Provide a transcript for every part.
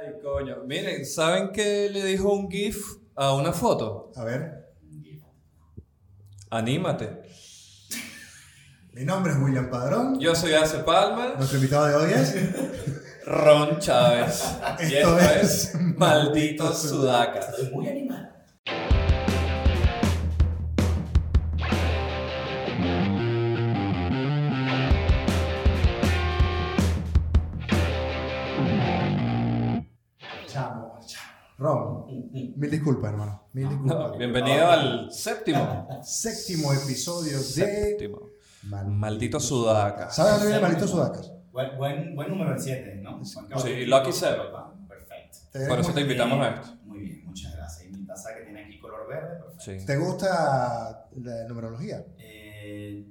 Ay, coño. Miren, ¿saben qué le dijo un GIF a una foto? A ver, Anímate. mi nombre es William Padrón. Yo soy Ace Palma, Nuestro invitado de hoy es. Ron Chávez. Y Esto es es Maldito Sudacas. Estoy muy animado. Mil disculpas, hermano. Mil disculpas. No, bienvenido al séptimo. Séptimo episodio de. Séptimo. Mal- Maldito Sudacas. ¿Sabes dónde viene Maldito Sudacas? Buen, buen, buen número el 7, ¿no? Sí, Lucky Seven. Perfecto. ¿Te, Por eso te invitamos a esto. Muy bien, muchas gracias. Y mi taza que tiene aquí color verde, perfecto. Sí. ¿Te gusta la numerología? Eh,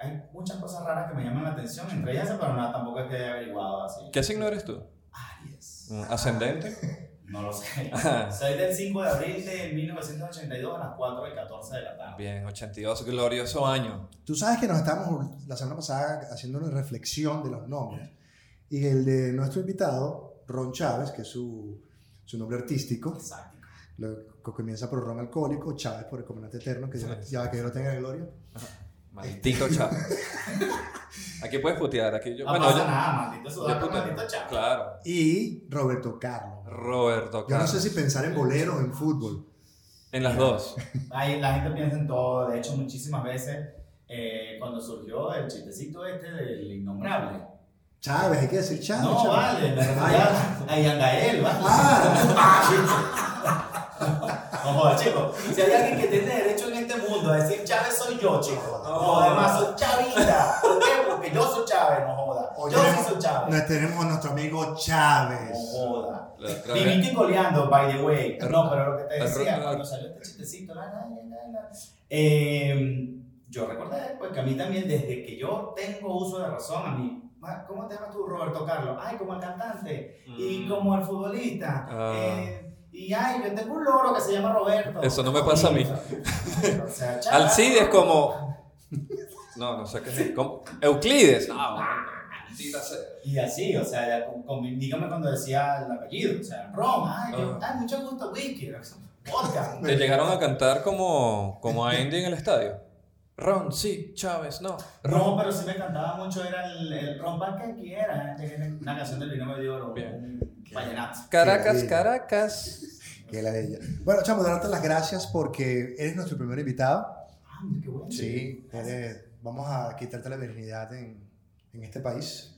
hay muchas cosas raras que me llaman la atención, entre ellas, pero nada, tampoco es que haya averiguado así. ¿Qué signo eres tú? Aries. ¿Un ¿Ascendente? No lo sé. Ajá. Soy del 5 de abril de 1982 a las 4 y 14 de la tarde. Bien, 82, glorioso año. Tú sabes que nos estamos la semana pasada haciendo una reflexión de los nombres. Y el de nuestro invitado, Ron Chávez, que es su, su nombre artístico, Exacto. lo, comienza por Ron Alcohólico, Chávez por el comandante eterno, que ya, ya que Dios lo tenga en gloria. Maldito Chávez. Aquí puedes putear. Aquí yo, No bueno, pasa yo- nada, maldito puteo. maldito chavo. Claro. Y Roberto Carlos. Roberto Yo no Carlos. sé si pensar en bolero o en fútbol. En las dos. Ahí la gente piensa en todo, de hecho muchísimas veces eh, cuando surgió el chistecito este del innombrable. Chávez, hay que decir Chávez. no, Chávez. vale, me Ah, refería a Yangael, ¿vale? No jodas, chicos. Si hay alguien que tiene mundo a decir Chávez soy yo, chicos. No, además soy chavista. ¿Por qué? Porque yo soy Chávez, no joda. Yo sí tenemos- soy Chávez. Nos tenemos a nuestro amigo No Chávez. joda. Vivito vez- y coleando, by the way. No, pero lo que te decía, cuando salió este chistecito, la, la, la, eh, yo recordé, pues que a mí también, desde que yo tengo uso de razón, a mí, "Ma, ¿cómo te llamas tú, Roberto Carlos? Ay, como el cantante, y Mm. como el futbolista, Ah. eh, y ay, yo tengo un loro que se llama Roberto. Eso no me pasa a mí. O sea, Alcides como. No, no sé qué es. Como... Euclides. No, sea. Y así, o sea, ya con- con- dígame cuando decía el apellido, o sea, Ron, ay, yo- Ah. ay mucho gusto, whisky, vodka. Te llegaron a cantar como, como a Andy en el estadio. Ron, sí, Chávez, no. No, pero sí me encantaba mucho, era el, el rompa que quiera, una canción del Binomio de Oro, Bien. un vallenato. Caracas, Caracas. Que la de ella. Bueno, chamo, darte las gracias porque eres nuestro primer invitado. Ah, qué bueno. Sí, eres- vamos a quitarte la virginidad en, en este país.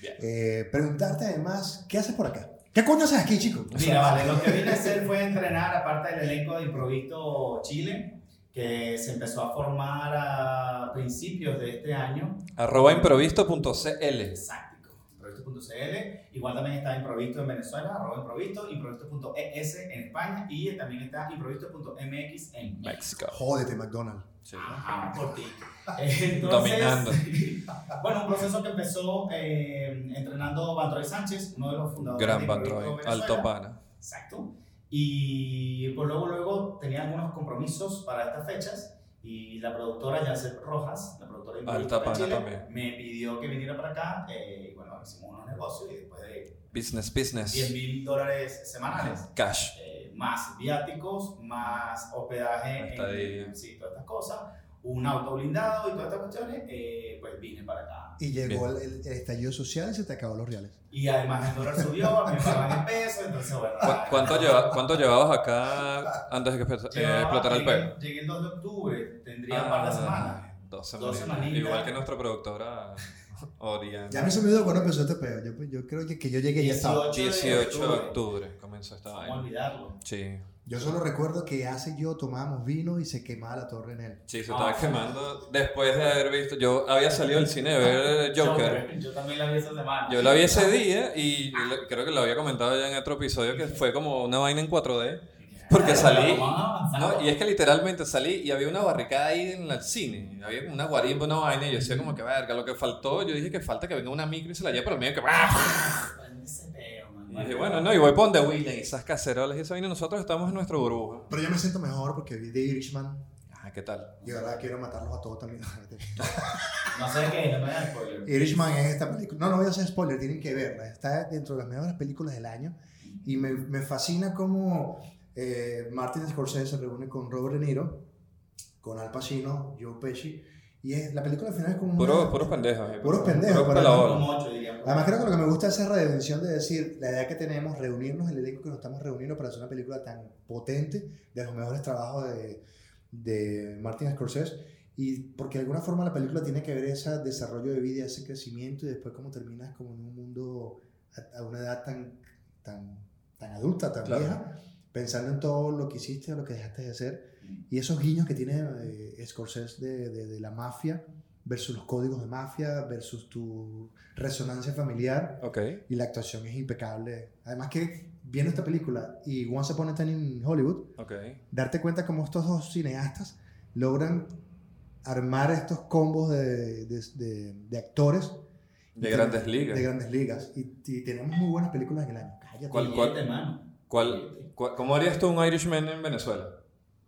Bien. Eh, preguntarte además, ¿qué haces por acá? ¿Qué coño haces aquí, chico? Mira, vale, lo que vine a hacer fue entrenar, aparte del elenco de Improvisto Chile, que se empezó a formar a principios de este año. Arroba improvisto.cl. Exacto. Improvisto.cl. Igual también está Improvisto en Venezuela, arroba Improvisto, Improvisto.es en España y también está Improvisto.mx en México. Jódete, McDonald's. Sí. Ajá, por ti. Entonces, Dominando. Bueno, un proceso que empezó eh, entrenando Bantroy Sánchez, uno de los fundadores Gran de. Improvisto Alto Venezuela. pana. Exacto. Y pues luego, luego tenía algunos compromisos para estas fechas y la productora Yacet Rojas, la productora de Alta Chile, también. me pidió que viniera para acá. eh, bueno, hicimos unos negocios y después de Business, 10 business. mil dólares semanales, Cash. eh, más viáticos, más hospedaje, en, sí, todas estas cosas, un auto blindado y todas estas cuestiones, eh, pues vine para acá. Y llegó el, el- estallido social y se te acabó los reales. Y además el dólar subió, me pagan en pesos, entonces bueno. ¿Cu- ¿Cuánto, lleva- cuánto llevabas acá antes de que eh, Llevaba- explotara el llegué- pelo? Llegué el 2 de octubre, tendría un par de semanas. Ah, Dos Dos semanas. Igual que nuestra productora Oriana. Ya me se me olvidó cuando empezó este pedo. Yo, yo creo que, que yo llegué y ya estaba. 18 de octubre comenzó esta ¿Cómo vaina. olvidarlo? Sí, Yo solo recuerdo que hace yo tomábamos vino y se quemaba la torre en él. sí, se Ah. estaba quemando después de haber visto. Yo había salido del cine de ver Joker. Yo también la vi esa semana. Yo la vi ese día y creo que lo había comentado ya en otro episodio que fue como una vaina en 4D. Porque salí. No, y es que literalmente salí y había una barricada ahí en el cine. Había como una guarimba, una vaina. Y yo decía, como que verga, lo que faltó. Yo dije que falta que venga una micro y se la lleve, pero medio que. Y dije, bueno, no, y voy por donde William y esas cacerolas y esa vaina. Nosotros estamos en nuestra burbuja. Pero yo me siento mejor porque vi The Irishman. Ajá, ¿qué tal? Yo de verdad quiero matarlos a todos también. No sé qué, no me da spoiler. Irishman es esta película. No, no voy a hacer spoiler, tienen que verla. Está dentro de las mejores películas del año. Y me, me fascina cómo eh, Martin Scorsese se reúne con Robert De Niro, con Al Pacino, Joe Pesci. Y es, la película al final es como. una- Puros, puros pendejos. eh, Puros pendejos, puros diría. Además creo que lo que me gusta es esa redención de decir, la idea que tenemos, reunirnos, el elenco que nos estamos reuniendo para hacer una película tan potente, de los mejores trabajos de, de Martin Scorsese, y porque de alguna forma la película tiene que ver ese desarrollo de vida, ese crecimiento, y después cómo terminas como en un mundo a, a una edad tan, tan, tan adulta, tan Claro. vieja, pensando en todo lo que hiciste o lo que dejaste de hacer, y esos guiños que tiene eh, Scorsese de, de, de la mafia versus los códigos de mafia versus tu resonancia familiar y la actuación es impecable. Además que viendo esta película y Once Upon a Time in Hollywood, darte cuenta cómo estos dos cineastas logran armar estos combos de, de, de- de actores De grandes de ligas. grandes ligas. Y, y tenemos muy buenas películas en el año. Cállate. ¿Cuál- cuál-. ¿Cuál, cuál- cómo harías tú un Irishman en Venezuela?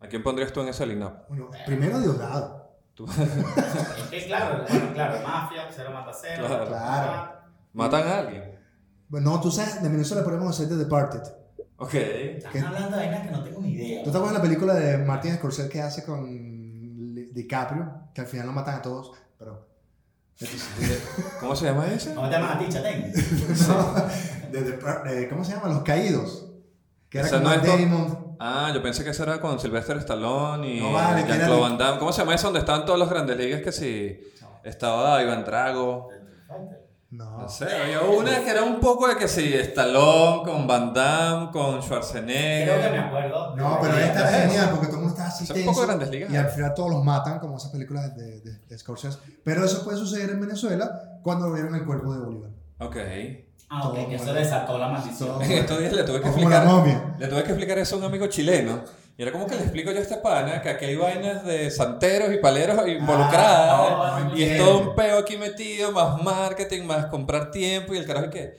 ¿A quién pondrías tú en ese line-up? Bueno, primero Diosdado. Tú- Es que claro, bueno, claro, mafia, cero mata cero. Claro. Claro. ¿Matan a alguien? Bueno, no, tú sabes, de Venezuela podemos hacer The Departed. Ok. Están hablando de vainas que no tengo ni idea. ¿Tú te acuerdas de la película de Martin Scorsese que hace con DiCaprio? Que al final lo matan a todos, pero... ¿Cómo se llama ese? ¿Cómo te llamas a ti, Chatén? No, de- de- de- ¿Cómo se llama? Los Caídos. Que era con no Matt Damon. Ah, yo pensé que ese era con Sylvester Stallone y No vale, que era Jean-Claude de- Van Damme. ¿Cómo se llama eso donde estaban todos los grandes ligas? Que si estaba Iván Drago. No. No sé, había una que era un poco de que si Stallone con Van Damme, con Creo que me Schwarzenegger. acuerdo. No, pero esta es genial porque todo el mundo está así Son un poco grandes ligas. y al final todos los matan como esas películas de, de, de Scorsese. Pero eso puede suceder en Venezuela cuando vieron el cuerpo de Bolívar. Ok. Ah, ok, que eso desató la maldición. En estos días le tuve que O como la explicar. momia. Le tuve que explicar eso a un amigo chileno. Y era como que le explico yo a este pana que aquí hay vainas de santeros y paleros involucradas. Ah, no, y es todo un peo aquí metido, más marketing, más comprar tiempo. Y el carajo es que,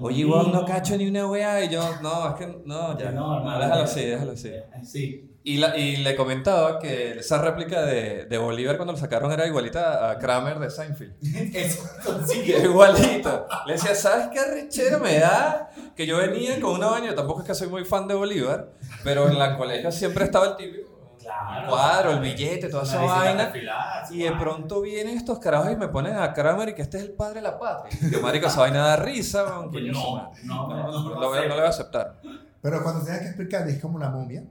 oye. Iván, no cacho ni una weá. Y yo, no, es que no, ya. No, hermano. déjalo así, déjalo así. Sí. Y, la, y le comentaba que esa réplica de, de Bolívar cuando lo sacaron era igualita a Kramer de Seinfeld. Eso, sí. Que igualito. Le decía, ¿sabes qué arrechera me da? Que yo venía con una vaina, tampoco es que soy muy fan de Bolívar, pero en la colegio siempre estaba el típico. Claro. El cuadro, el billete, toda esa Una vaina. Y de pronto vienen estos carajos y me ponen a Kramer y que este es el padre de la patria. Yo, marico, esa vaina da risa, coño, su No, no, No, no, no no lo voy a- no lo voy a aceptar. Pero cuando tengas que explicar, es como la momia.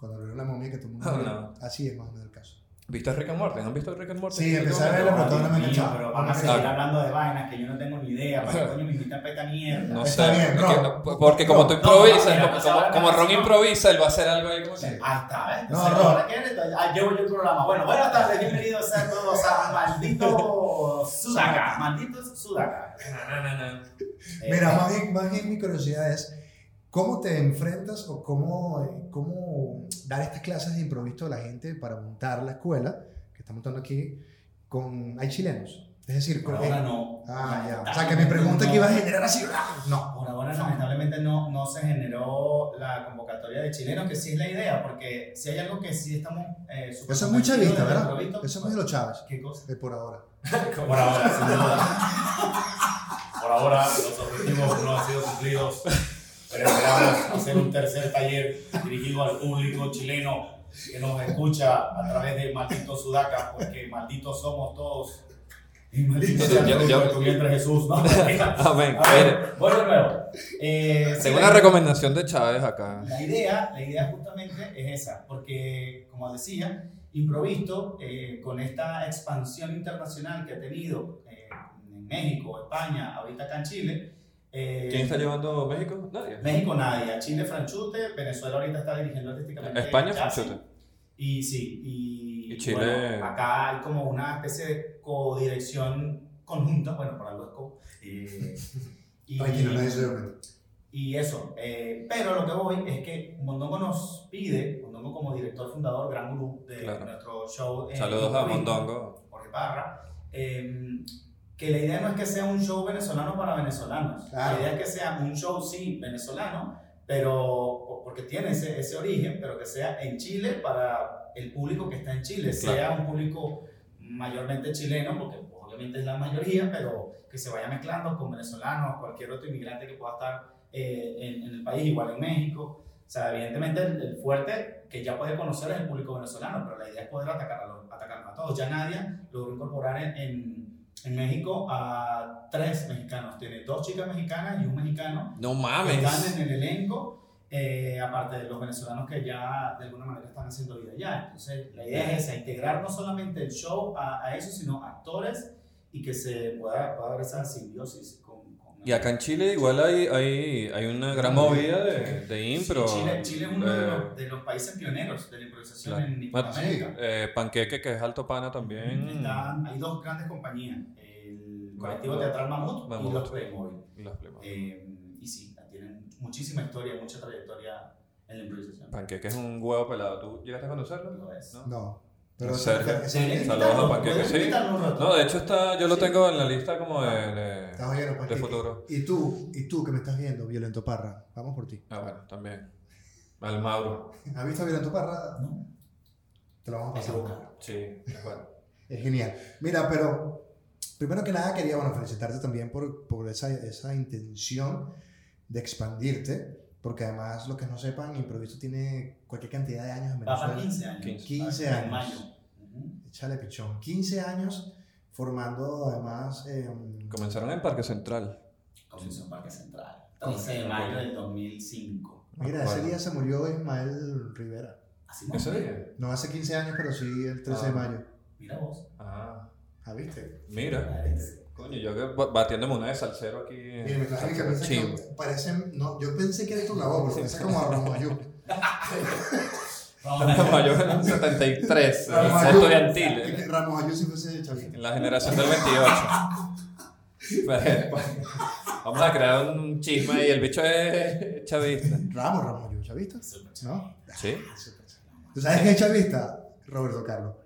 Cuando vieron la momia que todo el mundo. No. Así es más o menos el caso. ¿Viste Rick and Morty? ¿Han visto Rick and Morty? Sí, empecé a verla, pero todavía no me he Dios mío, enganchado. Pero van a Ah. seguir hablando de vainas que yo no tengo ni idea. ¿Para qué coño me invitan para esta mierda? No Está sé. bien, porque, no- como tú No, improvisas, no, mira, como, no, Ron no. improvisa, él va a hacer algo ahí como. Sí. Ahí está, ¿ves? No, Entonces, Ron. esto. Ah, llevo yo el programa. Bueno, buenas tardes, bienvenidos a todos a Maldito Sudaca. Maldito Sudaca. No, no, no, no. Mira, más bien mi curiosidad es cómo te enfrentas o cómo, eh, cómo dar estas clases de improviso a la gente para montar la escuela que está montando aquí con... Hay chilenos. Es decir, Por con- ahora no. Ah, ya. O sea, que mi pregunta que iba a generar así... No. Por ahora, lamentablemente, no, no se generó la convocatoria de chilenos, que sí es la idea, porque si hay algo que sí estamos. Eh, Eso es muy chavista, ¿verdad? Eso es muy de los Chávez. ¿Qué cosa? eh, por ahora. Por ahora, sin duda. Por ahora, los objetivos no han sido cumplidos, pero esperamos hacer un tercer taller dirigido al público chileno que nos escucha a través de Maldito Sudaca, porque malditos somos todos. Y maldito Sí, sea yo- yo- entre Jesús. ¿no? Amén. De nuevo. Eh, Tengo la- recomendación de Chávez acá. la idea, la idea justamente es esa, porque como decía, Improvisto, eh, con esta expansión internacional que ha tenido eh, en México, España, ahorita acá en Chile, eh, ¿Quién está llevando México? Nadie. México nadie, a Chile Franchute, Venezuela ahorita está dirigiendo artísticamente. España Franchute. Y sí, y, Y Chile- bueno, acá hay como una especie de codirección conjunta, bueno, por algo es co. eh, y- Tranquilo, nadie se dio cuenta. y eso, eh, pero lo que voy es que Mondongo nos pide, Mondongo como director fundador, gran gurú de Claro. nuestro show. eh, Saludos a Mondongo. Jorge Parra, eh, que la idea no es que sea un show venezolano para venezolanos. Claro. La idea es que sea un show, sí, venezolano, pero porque tiene ese, ese origen, pero que sea en Chile para el público que está en Chile, sea un público mayormente chileno, porque obviamente es la mayoría, pero que se vaya mezclando con venezolanos, cualquier otro inmigrante que pueda estar eh, en, el país, igual en México. O sea, evidentemente el, fuerte que ya puede conocer es el público venezolano, pero la idea es poder atacar a, atacar a todos. Ya Nadia logró incorporar en, en, en, México a tres mexicanos. Tiene dos chicas mexicanas y un mexicano. No mames. Que están en el elenco. Eh, aparte de los venezolanos que ya de alguna manera están haciendo vida allá. Entonces, la idea es esa, integrar no solamente el show a, a eso, sino actores y que se pueda, pueda haber esa simbiosis y acá en Chile igual hay, hay, hay una gran movida de, de impro. Chile, Chile, es uno de, los, eh, de, los, países pioneros de la improvisación en Hispanoamérica. Eh, Panqueque, que es Alto Pana también. Están, hay dos grandes compañías, el colectivo teatral Mamut, y los Playmobil. Y, los Playmobil. Eh, y sí, tienen muchísima historia, mucha trayectoria en la improvisación. Panqueque es un huevo pelado. ¿Tú llegaste a conocerlo? No es. No. no. Pero Saludos a Panqueque, sí. No, de hecho está, yo lo tengo en la lista como de, de, de futuro. Y tú, y tú que me estás viendo, Violento Parra, vamos por ti. Ah, bueno, también. Al Mauro. ¿Has visto a Violento Parra? No. Te lo vamos a pasar. Sí, bueno. es genial. Mira, pero primero que nada quería bueno, felicitarte también por, por esa, esa intención de expandirte porque además, lo que no sepan, Improviso tiene cualquier cantidad de años en Venezuela. 15 años. 15, años. En mayo. Échale pichón. 15 años formando además... Em, Comenzaron en Parque Central. Comenzó en Parque Central. 13 de mayo del 2005. Mira, ese día se murió Ismael Rivera. ¿Ese día? No hace 15 años, pero sí el 13 de ah. mayo. Mira vos. Ah. Ah, ¿viste? Mira. Coño, yo que batiéndome una de salsero aquí. Mira, me traje que pensé que parecen. No, yo pensé que era tu voz, porque pensé como a Ramos Ayú. Ramos Ayú en el 73, estudiantil. Ramos Ayú sí fuese chavista. En la generación del 28. Vamos a crear un chisme y el bicho es chavista. Ramos, Ramos Ayú, chavista. ¿No? Sí. ¿Tú sabes qué es chavista? Roberto Carlos.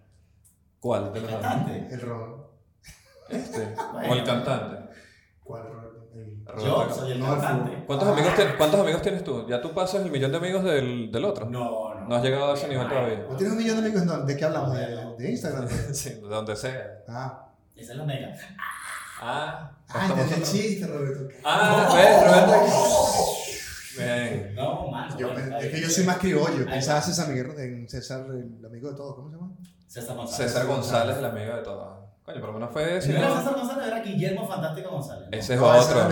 ¿Cuál? El cantante. El Ron. Este. O el cantante. ¿Cuál, Yo soy el cantante. ¿Cuántos, amigos tienes, ¿Cuántos amigos tienes tú? ¿Ya tú pasas el millón de amigos del, del otro? No, no. No has llegado a ese nivel todavía. ¿No tienes un millón de amigos? ¿De qué hablamos? ¿De, de Instagram? sí, de donde sea. Ah. Esa es la mega. Ah. Ah, entendí el chiste, Roberto. Ah, ves, Roberto. Bien. No, man. es que yo soy más criollo. Pensaba César Miguel, en César, el amigo de todos. ¿Cómo se llama? César González. César González, el amigo de todos. Coño, pero no fue ese. No, César González era Guillermo Fantástico González. Ese es otro.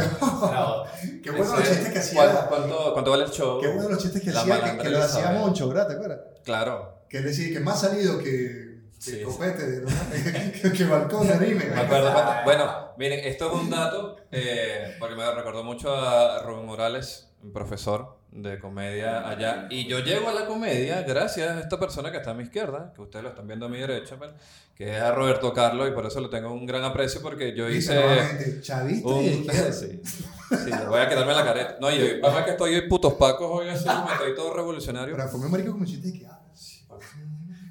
Qué bueno los chistes que hacía. ¿Cuánto, ¿Cuánto vale el show? Qué bueno los chistes que hacía, que, lo hacía Moncho, ¿verdad? ¿Te acuerdas? Claro. Que él decía que más salido que, que copete, ¿no? que, balcón de anime. Me acuerdo. Bueno, miren, esto es un dato, eh, porque me recordó mucho a Rubén Morales, un profesor de comedia allá. Y yo llego a la comedia gracias a esta persona que está a mi izquierda, que ustedes lo están viendo a mi derecha, pues, que es a Roberto Carlos, y por eso le tengo un gran aprecio, porque yo hice... Chavista un... sí, sí, voy a quedarme en la careta. No, yo, que estoy putos pacos hoy así, me estoy todo revolucionario. Pero fue marico como chiste que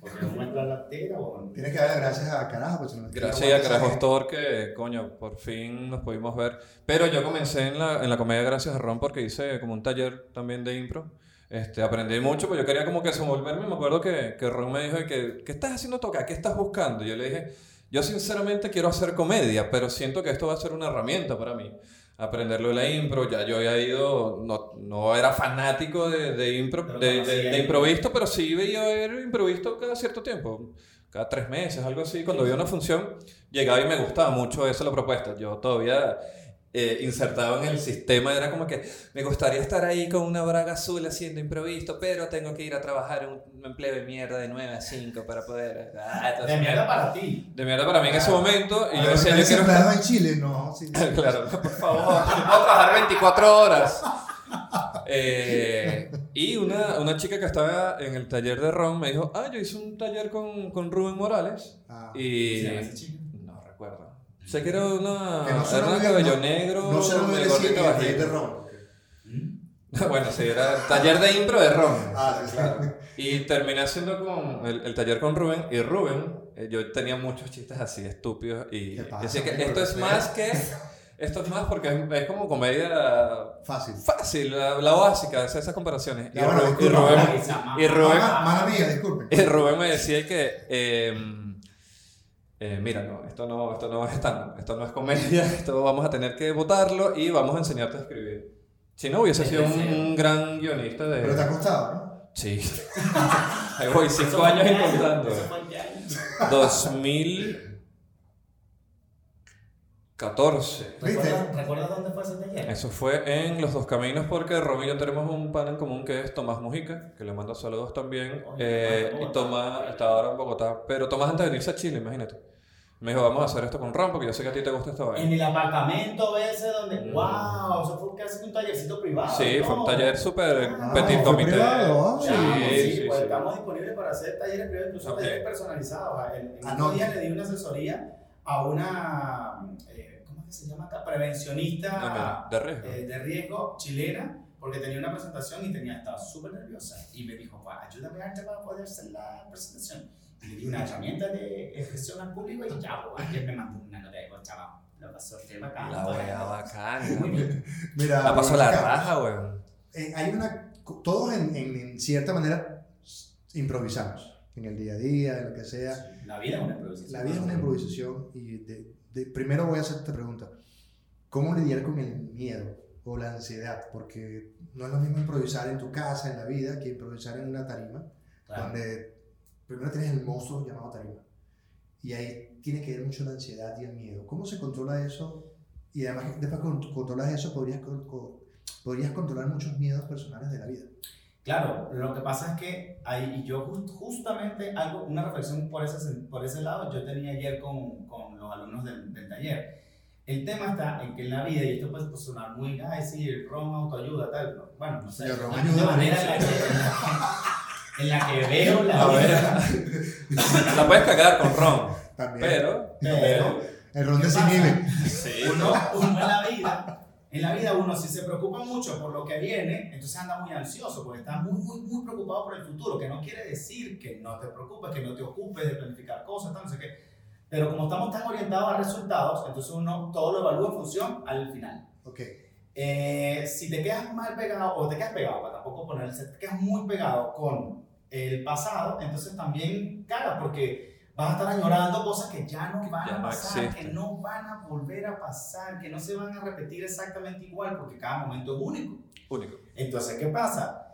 porque no muestra la o Tienes que darle gracias a Carajo. Pues, gracias a Carajo Store que, coño, por fin nos pudimos ver. Pero yo comencé en la, en la comedia gracias a Ron porque hice como un taller también de impro. Este, aprendí mucho, pues yo quería como que desenvolverme. Me acuerdo que, que Ron me dijo que, ¿qué estás haciendo toca? ¿Qué estás buscando? Y yo le dije, yo sinceramente quiero hacer comedia, pero siento que esto va a ser una herramienta para mí aprenderlo de la impro. Ya yo había ido, no, no era fanático de, de impro, de, de, improvisto, pero sí veía ver improvisto cada cierto tiempo, cada tres meses, algo así. Cuando había una función, llegaba y me gustaba mucho eso la propuesta. Yo todavía eh, insertado en el sistema era como que me gustaría estar ahí con una braga azul haciendo improviso, pero tengo que ir a trabajar en un empleo de mierda de 9 a 5 para poder... Ah, de mierda para ti. De mierda para mí en ese momento. Y yo ah, decía, yo quiero... en Chile? No. claro, por favor, puedo trabajar 24 horas. Eh, y una, una, chica que estaba en el taller de Ron me dijo, ah, yo hice un taller con, con Rubén Morales. Ah, y... No recuerdo. Sé que era una. Que no era un cabello negro. No se lo voy a decir que de ron. bueno, sí, era taller de impro de ron. Ah, claro. Y terminé haciendo con el, el, taller con Rubén. Y Rubén, eh, yo tenía muchos chistes así estúpidos. Y decía que esto es más que. Esto es más porque es, es como comedia Fácil. fácil, la, la básica, esas, esas comparaciones. Y, bueno, Ru- y. Rubén, y Rubén- Mala, mala mía, disculpen. y Rubén me decía que, eh, eh, mira, no, esto no, esto no es tan, esto no es comedia, esto vamos a tener que votarlo y vamos a enseñarte a escribir. Si no, hubiese sido un, un gran guionista de... Pero te ha costado, ¿no? Sí. Ahí voy, cinco años. Eso qué año. 2014. ¿Recuerdas, ¿Recuerdas dónde fue ese taller? Eso fue en Los Dos Caminos porque Romy y yo tenemos un pan en común que es Tomás Mujica, que le mando saludos también. Eh, y Tomás está ahora en Bogotá. Pero Tomás antes de venirse a Chile, imagínate. Me dijo, vamos a hacer esto con Ron porque yo sé que a ti te gusta esta En vaina. el apartamento ese donde, Mm. wow, eso fue casi un tallercito privado. Sí, fue un ¿no? taller súper Ah, petit fue comité. privado. Sí, sí, sí, pues sí. estamos disponibles para hacer talleres privados, incluso Ok. talleres personalizados. En, en Ah, un no. día le di una asesoría a una, eh, ¿cómo es que se llama acá? Prevencionista mira, de riesgo. eh, de riesgo chilena, porque tenía una presentación y tenía, estaba súper nerviosa. Y me dijo, "Pa, ayúdame Arte para poder hacer la presentación. Y una herramienta de expresión al público y ya, pues, ayer me mandó una nota de voz, chaval. Lo pasó qué bacán. La wea. Muy bien. Mira, La pasó la raja, weón. eh, hay una. Todos en, en, en cierta manera improvisamos. En el día a día, en lo que sea. La vida es una improvisación. La vida es una improvisación y de, de- primero voy a hacer esta pregunta. ¿Cómo lidiar con el miedo o la ansiedad? Porque no es lo mismo improvisar en tu casa, en la vida, que improvisar en una tarima, Claro. donde primero tienes el monstruo llamado tarima. Y ahí tiene que ver mucho la ansiedad y el miedo. ¿Cómo se controla eso? Y además, después que con- controlas eso, podrías, podrías controlar muchos miedos personales de la vida. Claro, lo que pasa es que hay, y yo just- justamente algo, una reflexión por ese, por ese lado, yo tenía ayer con, con los alumnos del, del taller. El tema está en que en la vida, y esto puede sonar muy, sí, el ron, autoayuda, tal, no, bueno, no sé, la, ayuda, la manera en la, que, veo la A ver. La puedes cagar con Ron, También. pero... Pero, el ron ¿qué desinhibe. Sí. uno, uno en la vida, en la vida uno si se preocupa mucho por lo que viene, entonces anda muy ansioso porque está muy, muy, muy preocupado por el futuro, que no quiere decir que no te preocupes, que no te ocupes de planificar cosas, tal, no sé qué. Pero como estamos tan orientados a resultados, entonces uno todo lo evalúa en función al final. Ok. Eh, si te quedas mal pegado, o te quedas pegado, para tampoco ponerse, te quedas muy pegado con el pasado, entonces también caga, porque vas a estar añorando cosas que ya no van Ya a pasar, que existen. no van a volver a pasar, que no se van a repetir exactamente igual, porque cada momento es único. Único. Entonces, ¿qué pasa?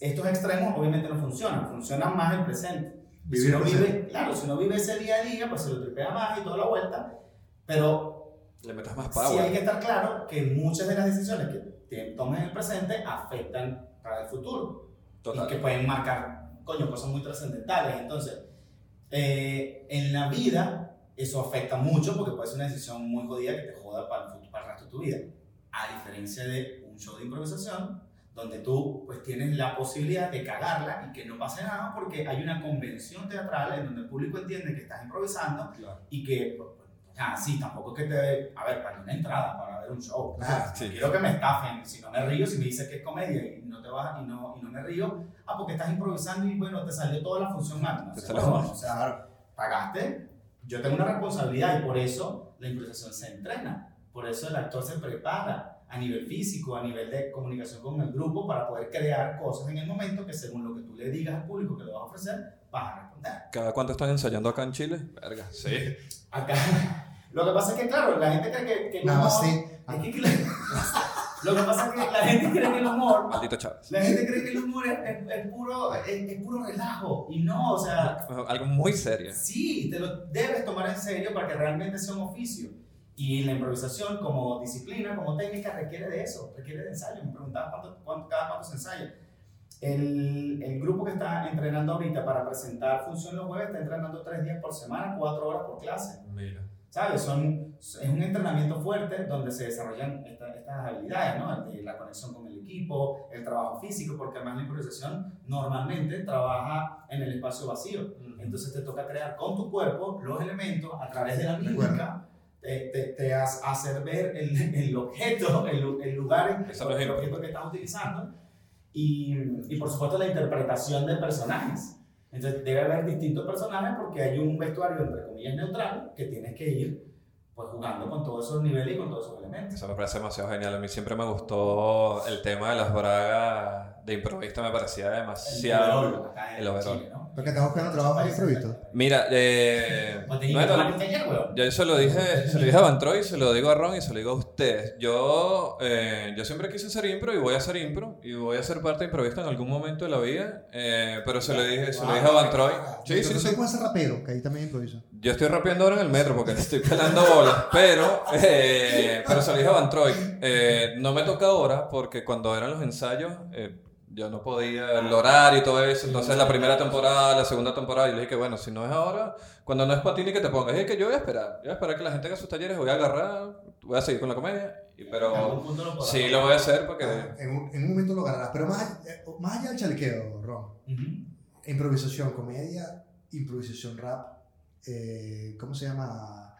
Estos extremos obviamente no funcionan, funcionan más el presente. Vivir si uno presente. vive, claro, si uno vive ese día a día, pues se lo tripea más y toda la vuelta, pero Le metas más Sí hay power. que estar claro que muchas de las decisiones que tomes en el presente afectan para el futuro y que Total. pueden marcar, coño, cosas muy trascendentales. Entonces, eh, en la vida eso afecta mucho porque puede ser una decisión muy jodida que te joda para el, para el resto de tu vida. A diferencia de un show de improvisación donde tú pues tienes la posibilidad de cagarla y que no pase nada porque hay una convención teatral en donde el público entiende que estás improvisando Claro. y que, pues, ah, sí, tampoco es que te, a ver, para una entrada, para ver un show. Claro, No sí. Quiero que me estafen, si no me río, si me dices que es comedia y no te vas y no, y no me río, ah, porque estás improvisando y bueno, te salió toda la función mal. No mal. o sea, pagaste, yo tengo una responsabilidad y por eso la improvisación se entrena, por eso el actor se prepara a nivel físico, a nivel de comunicación con el grupo para poder crear cosas en el momento que según lo que tú le digas al público que le vas a ofrecer, vas a responder. ¿Cada cuánto están ensayando acá en Chile? Verga, sí. Acá, lo que pasa es que, claro, la gente cree que, que el humor... más sí. es que, claro, lo que pasa es que la gente cree que el humor... Maldito Chávez. La gente cree que el humor es, es- es puro, es, es puro relajo. Y no, o sea, Algo muy serio. sí, te lo debes tomar en serio para que realmente sea un oficio. Y la improvisación como disciplina, como técnica, requiere de eso, requiere de ensayo. Me preguntaba cuánto, cuánto- cada cuánto se ensaya. El, el grupo que está entrenando ahorita para presentar Función los jueves está entrenando tres días por semana, cuatro horas por clase. Mira. ¿Sabes? Son, es un entrenamiento fuerte donde se desarrollan esta- estas habilidades, ¿no? De la conexión con el equipo, el trabajo físico, porque además la improvisación normalmente trabaja en el espacio vacío. Entonces te toca crear con tu cuerpo los elementos a través de la mímica, te, te, te has- hacer ver el, el objeto, el, el lugar, el objeto que estás utilizando y, y por supuesto la interpretación de personajes. Entonces debe haber distintos personajes porque hay un vestuario entre comillas neutral que tienes que ir pues jugando con todos esos niveles y con todos esos elementos. Eso me parece demasiado genial. A mí siempre me gustó el tema de las bragas de improviso, me parecía demasiado. El overall, el overall. Chile, ¿no? Porque estás buscando trabajo de improviso. Mira, eh, Pues bueno, weón. yo se lo dije, se lo dije a Van Troy, se lo digo a Ron y se lo digo a ustedes. Yo, eh, yo siempre quise ser impro y voy a ser impro y voy a ser parte de improvisto en algún momento de la vida, eh, pero se lo dije, se lo dije a Van Troy. Sí, sí, sí. ¿Tú puedes ser rapero? Que ahí también improviso. Yo estoy rapeando ahora en el metro porque le estoy pelando bolas, pero, eh, pero se lo dije a Van Troy. Eh, no me toca ahora porque cuando eran los ensayos eh, yo no podía el horario y todo eso. Entonces la primera temporada, la segunda temporada, yo le dije que bueno, si no es ahora, cuando no es para ti ni que te pongas, es que yo voy a esperar. Yo voy a esperar que la gente haga sus talleres, voy a agarrar, voy a seguir con la comedia. y- En pero lo sí lo voy a hacer porque... En un, en un momento lo ganarás. Pero más, eh, más allá del chalequeo, Ron. Ujú. Improvisación, comedia, improvisación rap. eh, ¿Cómo se llama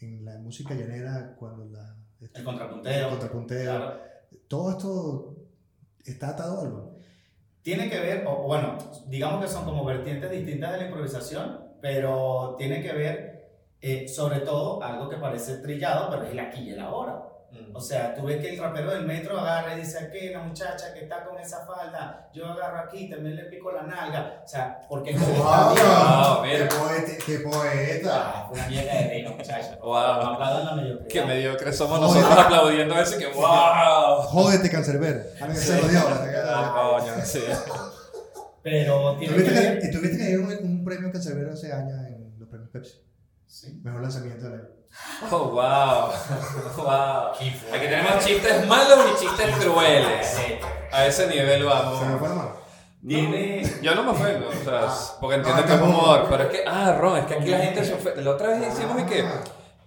en la música llanera cuando la... El contrapunteo. el contrapunteo. Claro. Todo esto está atado. Tiene que ver, o bueno, digamos que son como vertientes distintas de la improvisación, pero tiene que ver eh, sobre todo algo que parece trillado, pero es el aquí y el ahora. O sea, tú ves que el rapero del metro agarra y dice aquí la muchacha que está con esa falda, yo agarro aquí, también le pico la nalga. O sea, porque es como ¡Wow! Wow, mira. ¡Qué, poeta, ¡Qué poeta! Ah, una mierda de reino, muchacha. Wow. No aplaudan la mediocridad. Qué mediocres somos Joder. nosotros aplaudiendo eso que wow. Jódete, Cancerbero. A mí se lo dio. Ah, coño, sí. Pero tiene que ¿Tuviste ver... que, tuviste que dieron un, un premio Cancerbero hace años en los premios Pepsi? Sí. Mejor lanzamiento del año. Oh, wow. Wow. Aquí tenemos chistes malos y chistes crueles. Sí. A ese nivel vamos. Se me fue. Tiene... Yo no me ofendo, o sea, Ah. porque entiendo No, que es humor, pero es que, ah, Ron, es que aquí la gente se ofende. La otra vez hicimos y que,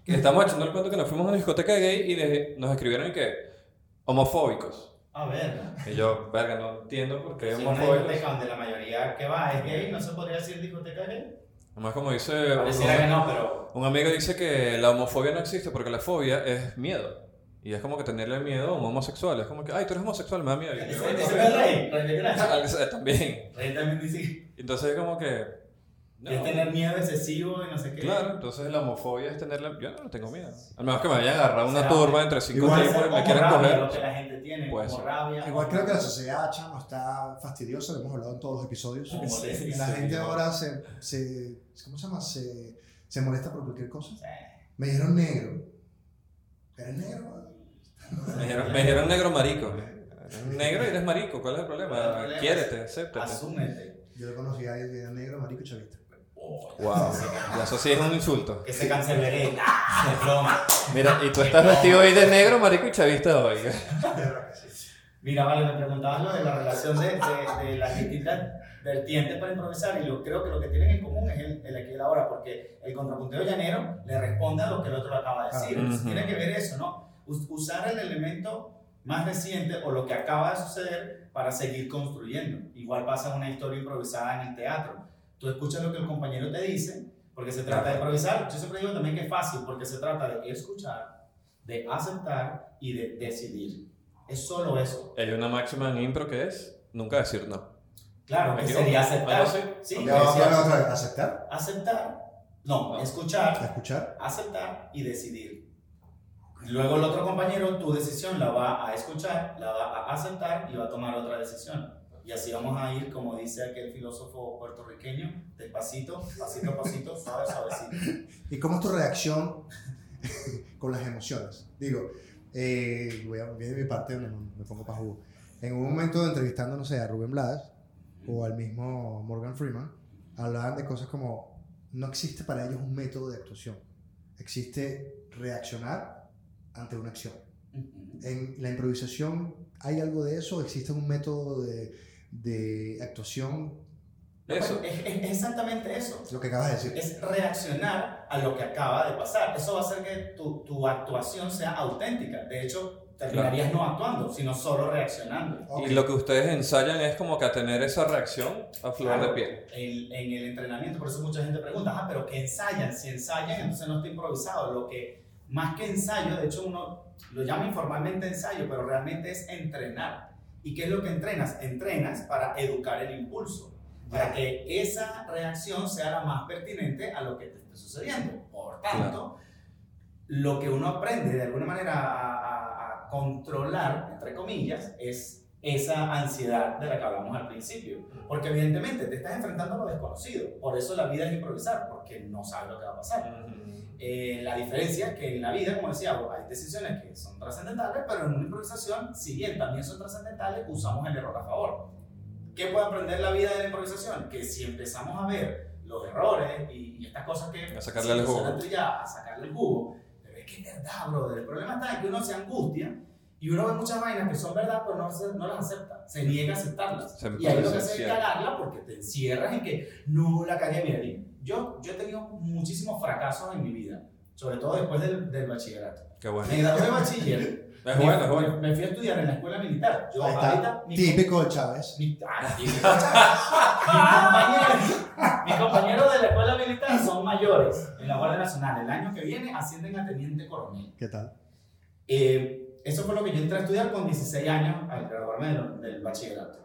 que estamos echando el cuento que nos fuimos a una discoteca gay y de- nos escribieron y que, homofóbicos. A ver, Y yo, verga, no entiendo por qué si una homofóbicos. discoteca donde la mayoría que va es gay, ¿no se podría decir discoteca gay? Además, como dice Pareciera que un, no, pero... un amigo dice que la homofobia no existe porque la fobia es miedo. Y es como que tenerle miedo a un homosexual. Es como que, ay, tú eres homosexual, me da miedo. También. También dice Entonces es como que... no. es tener miedo excesivo y no sé qué. Claro, entonces la homofobia es tenerla... Yo no tengo miedo. Al menos que me vayan a agarrar una turba entre cinco tipos y me rabia, coger. lo que la gente tiene, Puede como ser. rabia. Igual creo que la sociedad chamo está fastidiosa, lo hemos hablado en todos los episodios. Molestia. La Sí, gente no. ahora se, se, ¿cómo se llama? Se, se molesta por cualquier cosa. Sí. Me dijeron negro. ¿Eres negro? Me dijeron, me dijeron negro marico. Eres negro y eres marico, ¿cuál es el ¿Cuál es el problema? problema? Quiérete, acéptate. Asúmete. Yo lo conocí a alguien que era negro, marico y chavista. Wow, y eso sí es un insulto. Que se canceleré. ¡Ah! De broma. Mira, y tú estás vestido hoy de negro, marico y chavista hoy. Mira, vale, me preguntabas lo de la relación de, de, de las distintas vertientes para improvisar y yo creo que lo que tienen en común es el, el aquí y el ahora, porque el contrapunteo llanero le responde a lo que el otro le acaba de decir. Ah, Entonces, tiene que ver eso, ¿no? Us- usar el elemento más reciente o lo que acaba de suceder para seguir construyendo. Igual pasa en una historia improvisada en el teatro. Tú escuchas lo que el compañero te dice, porque se trata de improvisar. Yo siempre digo también que es fácil, porque se trata de escuchar, de aceptar y de decidir. Es solo eso. Hay una máxima en impro que es nunca decir no. Claro, ¿Me que sería aceptar. Sí, Ya va, decía, ya va otra vez. ¿Aceptar? aceptar. No, Ah. escuchar, ¿Escuchar? aceptar y decidir. Luego el otro compañero, tu decisión la va a escuchar, la va a aceptar y va a tomar otra decisión. Y así vamos a ir, como dice aquel filósofo puertorriqueño, despacito, pasito a pasito, suave, suavecito. ¿Y cómo es tu reacción con las emociones? Digo, eh, voy a voy de mi parte, me, me pongo para jugo. En un momento entrevistando, no sé, a Rubén Blades o al mismo Morgan Freeman, hablaban de cosas como, no existe para ellos un método de actuación, existe reaccionar ante una acción. En la improvisación, ¿hay algo de eso? ¿Existe un método de, de actuación? Eso. Es, es- es exactamente eso. Lo que acabas de decir. es reaccionar a lo que acaba de pasar. Eso va a hacer que tu, tu actuación sea auténtica. De hecho, terminarías no actuando, sino solo reaccionando. Ok. Y lo que ustedes ensayan es como que a tener esa reacción a flor de piel. En, en el entrenamiento, por eso mucha gente pregunta, ah, pero que ensayan, si ensayan, entonces no está improvisado. Lo que, más que ensayo, de hecho uno lo llama informalmente ensayo, pero realmente es entrenar. ¿Y qué es lo que entrenas? Entrenas para educar el impulso, para que esa reacción sea la más pertinente a lo que te esté sucediendo. Por tanto, lo que uno aprende de alguna manera a, a- a controlar, entre comillas, es esa ansiedad de la que hablamos al principio. Porque evidentemente te estás enfrentando a lo desconocido. Por eso la vida es improvisar, porque no sabes lo que va a pasar. Eh, la diferencia es que en la vida, como decía, hay decisiones que son trascendentales, pero en una improvisación, si bien también son trascendentales, usamos el error a favor. ¿Qué puede aprender la vida de la improvisación? Que si empezamos a ver los errores y, y estas cosas que A sacarle el se jugo. trillada, a sacarle el jugo, pero es que es verdad, brother. El problema está en que uno se angustia y uno ve muchas vainas que son verdad, pero no, no las acepta. Se niega a aceptarlas. Se y ahí lo que se hace es cagarla porque te encierras en que no la cagué bien. Yo, yo he tenido muchísimos fracasos en mi vida, sobre todo después del, del bachillerato. Qué bueno. Me gradué de bachiller. Es bueno, es bueno. Me, fui a estudiar en la escuela militar. Yo Ahí está. ahorita, mi, Típico de Chávez. mi, ah, típico, chaval. mis, compañeros, mis compañeros de la escuela militar son mayores en la Guardia Nacional. El año que viene ascienden a teniente coronel. ¿Qué tal? Eh, eso fue lo que yo entré a estudiar con 16 años al graduarme del, del bachillerato.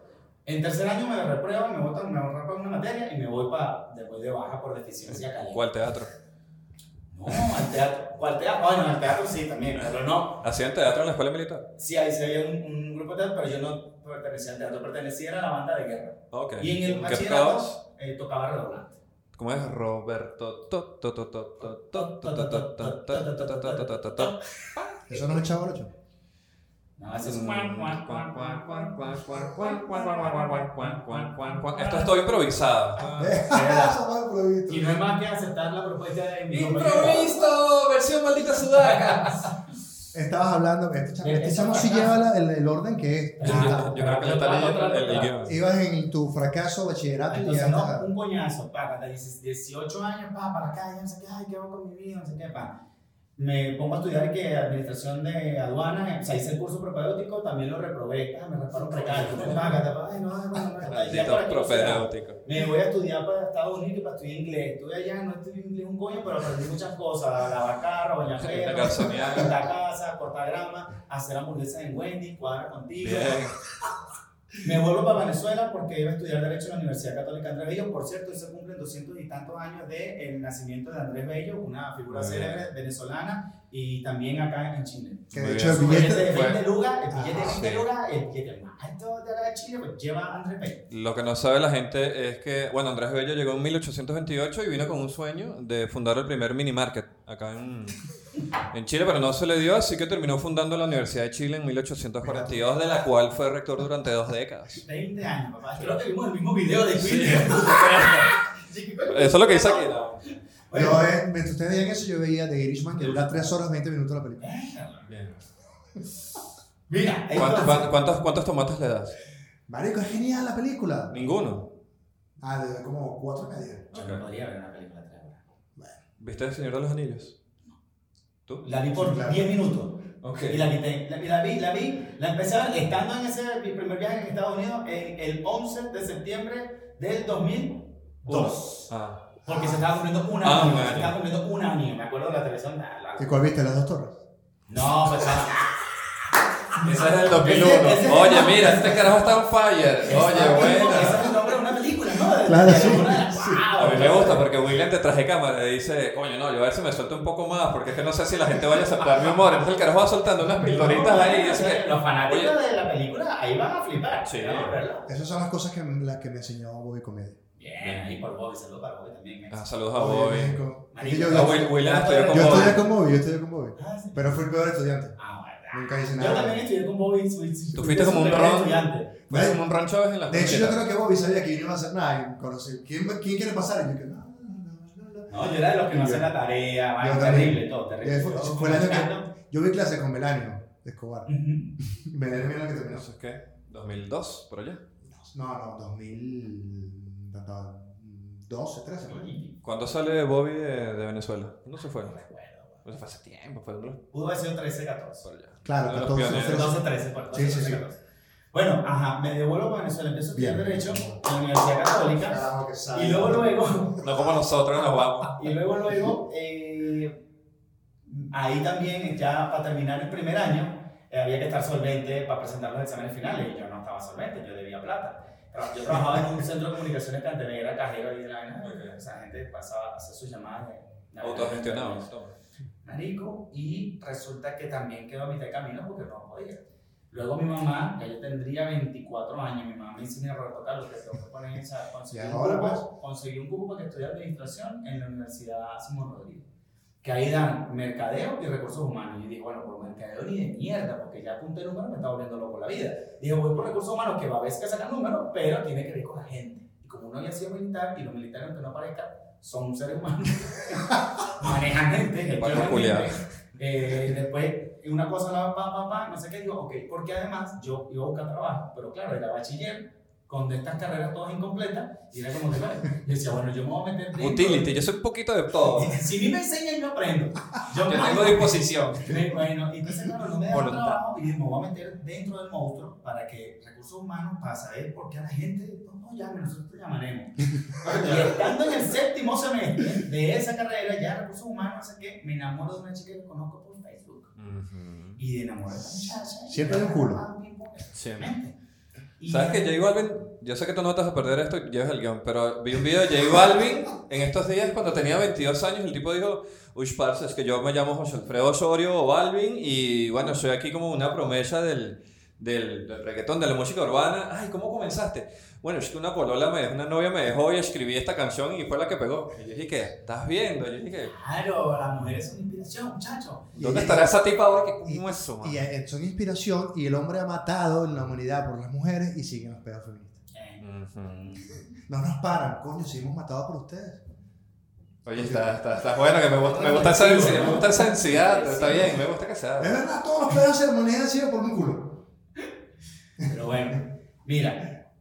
En tercer año me reprueban, me botan, me botan una materia y me voy para, después de baja por deficiencia académica. ¿Cuál teatro? No, al teatro. ¿Cuál teatro? Bueno, al teatro sí también, pero no. ¿Hacían teatro en la escuela militar? Sí, ahí se había un, un grupo de teatro, pero yo no pertenecía al teatro, pertenecía a la banda de guerra. Okay. Y en el bachillerato eh, tocaba redoblante. ¿Cómo es Roberto? ¿Eso no es el chavo 8? Esto es todo improvisado. y no hay más que aceptar la propuesta de... ¡Improviso! ¡Versión maldita sudaca! Estabas hablando, este chamo sí lleva el, orden que es. Yo, creo que yo estaba el guion. Ibas en tu fracaso bachillerato y ya no, un coñazo, para 18 años, pa, para acá, ya no sé qué, ay, qué hago con mi vida, no sé qué, pa me pongo a estudiar que administración de aduanas, o sea, hice el curso propedéutico, también lo reprobé, ah, me reparo un precario, me paga, ay, no, no, no. Me voy a estudiar para Estados Unidos y para estudiar inglés. Estuve allá, no estudié inglés un coño, pero aprendí muchas cosas. Lavar carro, bañar perros, pintar casa, cortar grama, hacer hamburguesas en Wendy, cuadrar contigo. Me vuelvo para Venezuela porque iba a estudiar Derecho en la Universidad Católica Andrés Bello. Por cierto, hoy se cumplen 200 y tantos años del nacimiento de Andrés Bello, una figura célebre venezolana y también acá en Chile. Que de hecho el billete billete... de fue- 20 lugas, el billete de Ah, 20 sí. lugas, el billete más alto de acá de Chile, pues lleva Andrés Bello. Lo que no sabe la gente es que, bueno, Andrés Bello llegó en 1828 y vino con un sueño de fundar el primer mini market acá en, en Chile, pero no se le dio, así que terminó fundando la Universidad de Chile en 1842, de la cual fue rector durante dos décadas. 20 años, papá. Creo que vimos el mismo video de Sí. Twitter. Eso es lo que dice aquí. ¿No? Bueno, Yo, eh, mientras ustedes veían eso, yo veía The Irishman, que dura 3 horas 20 minutos la película. Mira, ¿Cuántos, cuántos, cuántos tomates le das? Marico, es genial la película. Ninguno. Ah, de como 4 y media. Yo no podría ver una película de tres horas. ¿Viste El Señor de los Anillos? ¿Tú? La vi por Claro. 10 minutos. Ok. Y la vi, la, la vi, la vi, la empecé a ver estando en ese mi primer viaje en Estados Unidos en el 11 de septiembre del 2002. Ah. Porque se estaba cumpliendo un Ah, año. un se estaba cumpliendo un año. Me acuerdo de la televisión. la- la- ¿Y cuál viste? Las dos torres. No, pues estaba. Ese es el 2001. Ese- ese- Oye, mira, este carajo está on fire. Oye, Ese bueno. es el nombre de una película, ¿no? Claro, sí. ¡Wow! A mí me gusta porque William te traje cámara y dice, coño, no, yo a ver si me suelto un poco más porque es que no sé si la gente vaya a aceptar mi humor. Entonces el carajo va soltando unas pildoritas ahí y que, Los fanáticos Oye. de la película ahí van a flipar. Sí. Verlo. Esas son las cosas que, las que me enseñó Bobby Comedia. Bien, ahí por Bobby, saludos para Bobby también. Ah, saludos a Bobby. Marico, Yo, yo, con yo estudié Bobby. con Bobby, yo estudié con Bobby. Ah, sí. Pero fui el peor estudiante. Ah, bueno. Nunca hice Yo nada. también estudié con Bobby. fui- Tú fui fuiste como un ron. estudiante. Fue como un rancho en la De hecho, yo creo que Bobby sabía que yo no iba a hacer nada. Y conocí, ¿quién, ¿Quién quiere pasar? Y yo que no, no, no, no, no. No, yo era de los que no yo- hacen la tarea, yo terrible, todo, terrible. fue- Yo fue el año que- Yo vi clase con Melanio de Escobar. Melanio que terminó. ¿Eso es qué? 2002, por allá. No, no, 2012, 13. por ahí. ¿Cuándo sale Bobby de, de Venezuela? ¿Cuándo se fue? No recuerdo. Eso fue hace tiempo, fue Pudo haber sido 13, 14. por allá. Claro, Uno de los 14, pioneros. 13. 12, 13, por Sí, sí, sí. 14. Bueno, ajá, me devuelvo a Venezuela, empiezo a estudiar Bien. Derecho en la Universidad Católica. Que sabe. Y luego, luego, No como nosotros nos vamos. y luego, luego, eh, ahí también, ya para terminar el primer año, eh, había que estar solvente para presentar los exámenes finales. Y yo no estaba solvente, yo debía plata. Yo trabajaba en un centro de comunicaciones Cantera, era cajero ahí de la vaina. Ok. Esa gente pasaba a hacer sus llamadas toma. marico, y resulta que también quedó a mitad de camino porque no podía. Luego mi mamá, ya yo tendría 24 años, mi mamá me dice, mira, Roberto Carlos, te tengo que poner esa... Conseguí, Ya un pues. conseguí un cupo para que estudie administración en la Universidad Simón Rodríguez. Que ahí dan mercadeo y recursos humanos. Y dije, bueno, por mercadeo ni de mierda, porque ya apunté números, me está volviendo loco la vida. Dije, voy por recursos humanos, que va a veces que sacan números, pero tiene que ver con la gente. Y como uno había sido militar, y los militares, aunque no parezca, son seres humanos, manejan gente, gente. Eh, después, una cosa, la pa, pa, pa, no sé qué, digo, ok, porque además yo iba a buscar trabajo, pero claro, era bachiller, con de estas carreras todas incompletas, y era como que, vale, yo decía, bueno, yo me voy a meter dentro. Utility, yo soy un poquito de todo. Si a mí me enseñan, yo aprendo. Yo, Yo tengo disposición. Bueno, entonces, claro, no me da trabajo y me voy a meter dentro del monstruo para que recursos humanos, para saber por qué a la gente no, no llame, nosotros te llamaremos. y estando en el séptimo semestre de esa carrera, ya recursos humanos, no sé qué, me enamoro de una chica que conozco por Facebook. Ujú. Y de enamorar a esta muchacha. Siempre hay un me culo. Siempre. ¿Sabes que J Balvin? Yo sé que tú no te vas a perder esto, llevas el guion, pero vi un video de J Balvin en estos días cuando tenía 22 años. El tipo dijo: Uy, parce, es que yo me llamo José Alfredo Osorio o Balvin y bueno, soy aquí como una promesa del, del, del reggaetón, de la música urbana. Ay, ¿cómo comenzaste? Bueno, es que una polola, me una novia me dejó y escribí esta canción y fue la que pegó. Y yo dije: ¿qué? ¿Estás viendo? Y yo dije: Claro, las mujeres son inspiración, muchachos. ¿Dónde estará esa tipa ahora que Y- cómo es eso, man? Y eh, son inspiración y el hombre ha matado en la humanidad por las mujeres y siguen los pedos feministas. Eh, Ujú. No nos paran, coño, seguimos matados por ustedes. Oye, está, está, está bueno que me gusta, me gusta esa densidad, me gusta esa densidad, está bien, me gusta que sea. Es verdad, todos los pedos ceremoniales han sido por mi culo. Pero bueno, mira,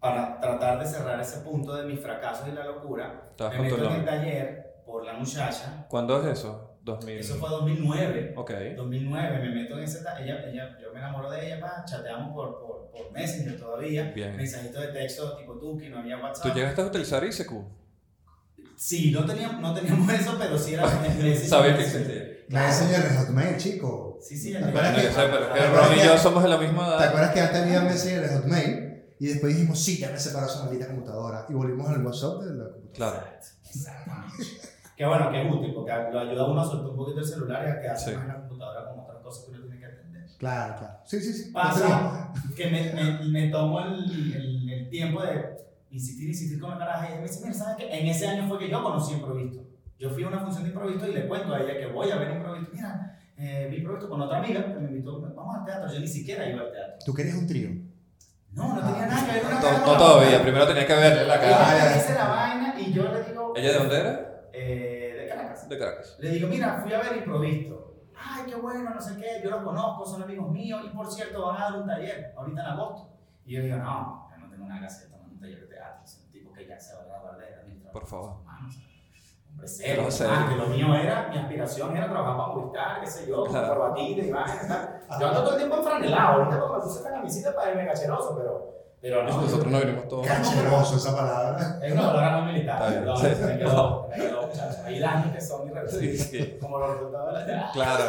para tratar de cerrar ese punto de mis fracasos y la locura, me meto en el taller por la muchacha. ¿Cuándo es eso? 2000. Eso fue 2009. Ok. 2009 me meto en ese ella, ella, yo me enamoro de ella, pa, chateamos por, por, por Messenger todavía, Bien. mensajitos de texto tipo Tuki, no había ¿Tú WhatsApp. llegaste a utilizar ICQ? Sí, no teníamos, no teníamos eso, pero sí era Messenger. Sabía que existía. Me enseñan el Hotmail, chico. Sí, sí, ¿Te el acuerdas que- ¿te y que- yo somos de la misma ¿Te edad. acuerdas que antes había Messenger el Hotmail? Y después dijimos, sí, ya me separó esa maldita computadora. Y volvimos al WhatsApp de la computadora. Claro. Exactamente. que bueno, que es útil, porque lo ayuda a uno a soltar un poquito el celular y a quedarse Sí. más en la computadora con otras cosas que uno tiene que atender. Claro, claro. Sí, sí, sí. Pasa que me, me, me tomo el, el, el tiempo de insistir, insistir con la caraja y ella me dice, mira, ¿sabes qué? En ese año fue que yo conocí improvisto. Yo fui a una función de improvisto y le cuento a ella que voy a ver improvisto. Mira, eh, vi improvisto con otra amiga que me invitó, vamos al teatro. Yo ni siquiera iba al teatro. Tú querías un trío. No, no tenía nada que ver una No, no todavía, primero tenía que verle la Ella cara. Ah, la vaina y yo le digo... ¿Ella de dónde era? Eh, de Caracas. De Caracas. Le digo, mira, fui a ver improvisto. Ay, qué bueno, no sé qué, yo los conozco, son amigos míos y por cierto van a dar un taller ahorita en agosto. Y yo digo, no, yo no tengo nada que hacer tomando un taller de teatro, es un tipo que ya se. Por favor. Humanos. Hombre, serio, ah, que lo mío era, mi aspiración era trabajar para Movistar, qué sé yo, con Claro. corbatita y vaina. Yo ando todo el tiempo enfranelado, ahorita porque me puse esta camisita para irme cacheroso, pero, pero no. Nosotros nos vinimos todos. Cacheroso esa palabra. Es una palabra muy militar. Está bien, No, sí. me quedó, me quedó, muchachos. Hay daños que son irreversibles. Sí, sí. Como los resultados de la Claro.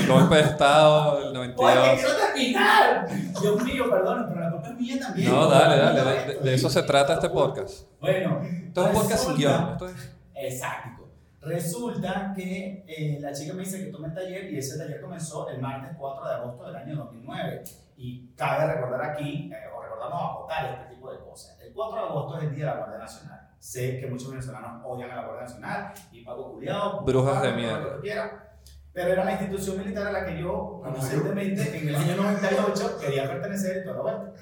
El golpe de Estado del ¡Oye, 92. quiero terminar! Dios mío, perdón, pero mía también. No, dale, dale. De, de- de eso se trata este podcast. Bueno, Esto es un podcast sin guion. Esto es- Exacto. Resulta que eh, la chica me dice que tome el taller y ese taller comenzó el martes 4 de agosto del año 2009. Y cabe recordar aquí, eh, o recordarnos acotar este tipo de cosas. El 4 de agosto es el Día de la Guardia Nacional. Sé que muchos venezolanos odian a la Guardia Nacional y Paco Culiado. Brujas de quiera. Pero era la institución militar a la que yo, inocentemente, en el año 98 quería pertenecer y toda la vuelta.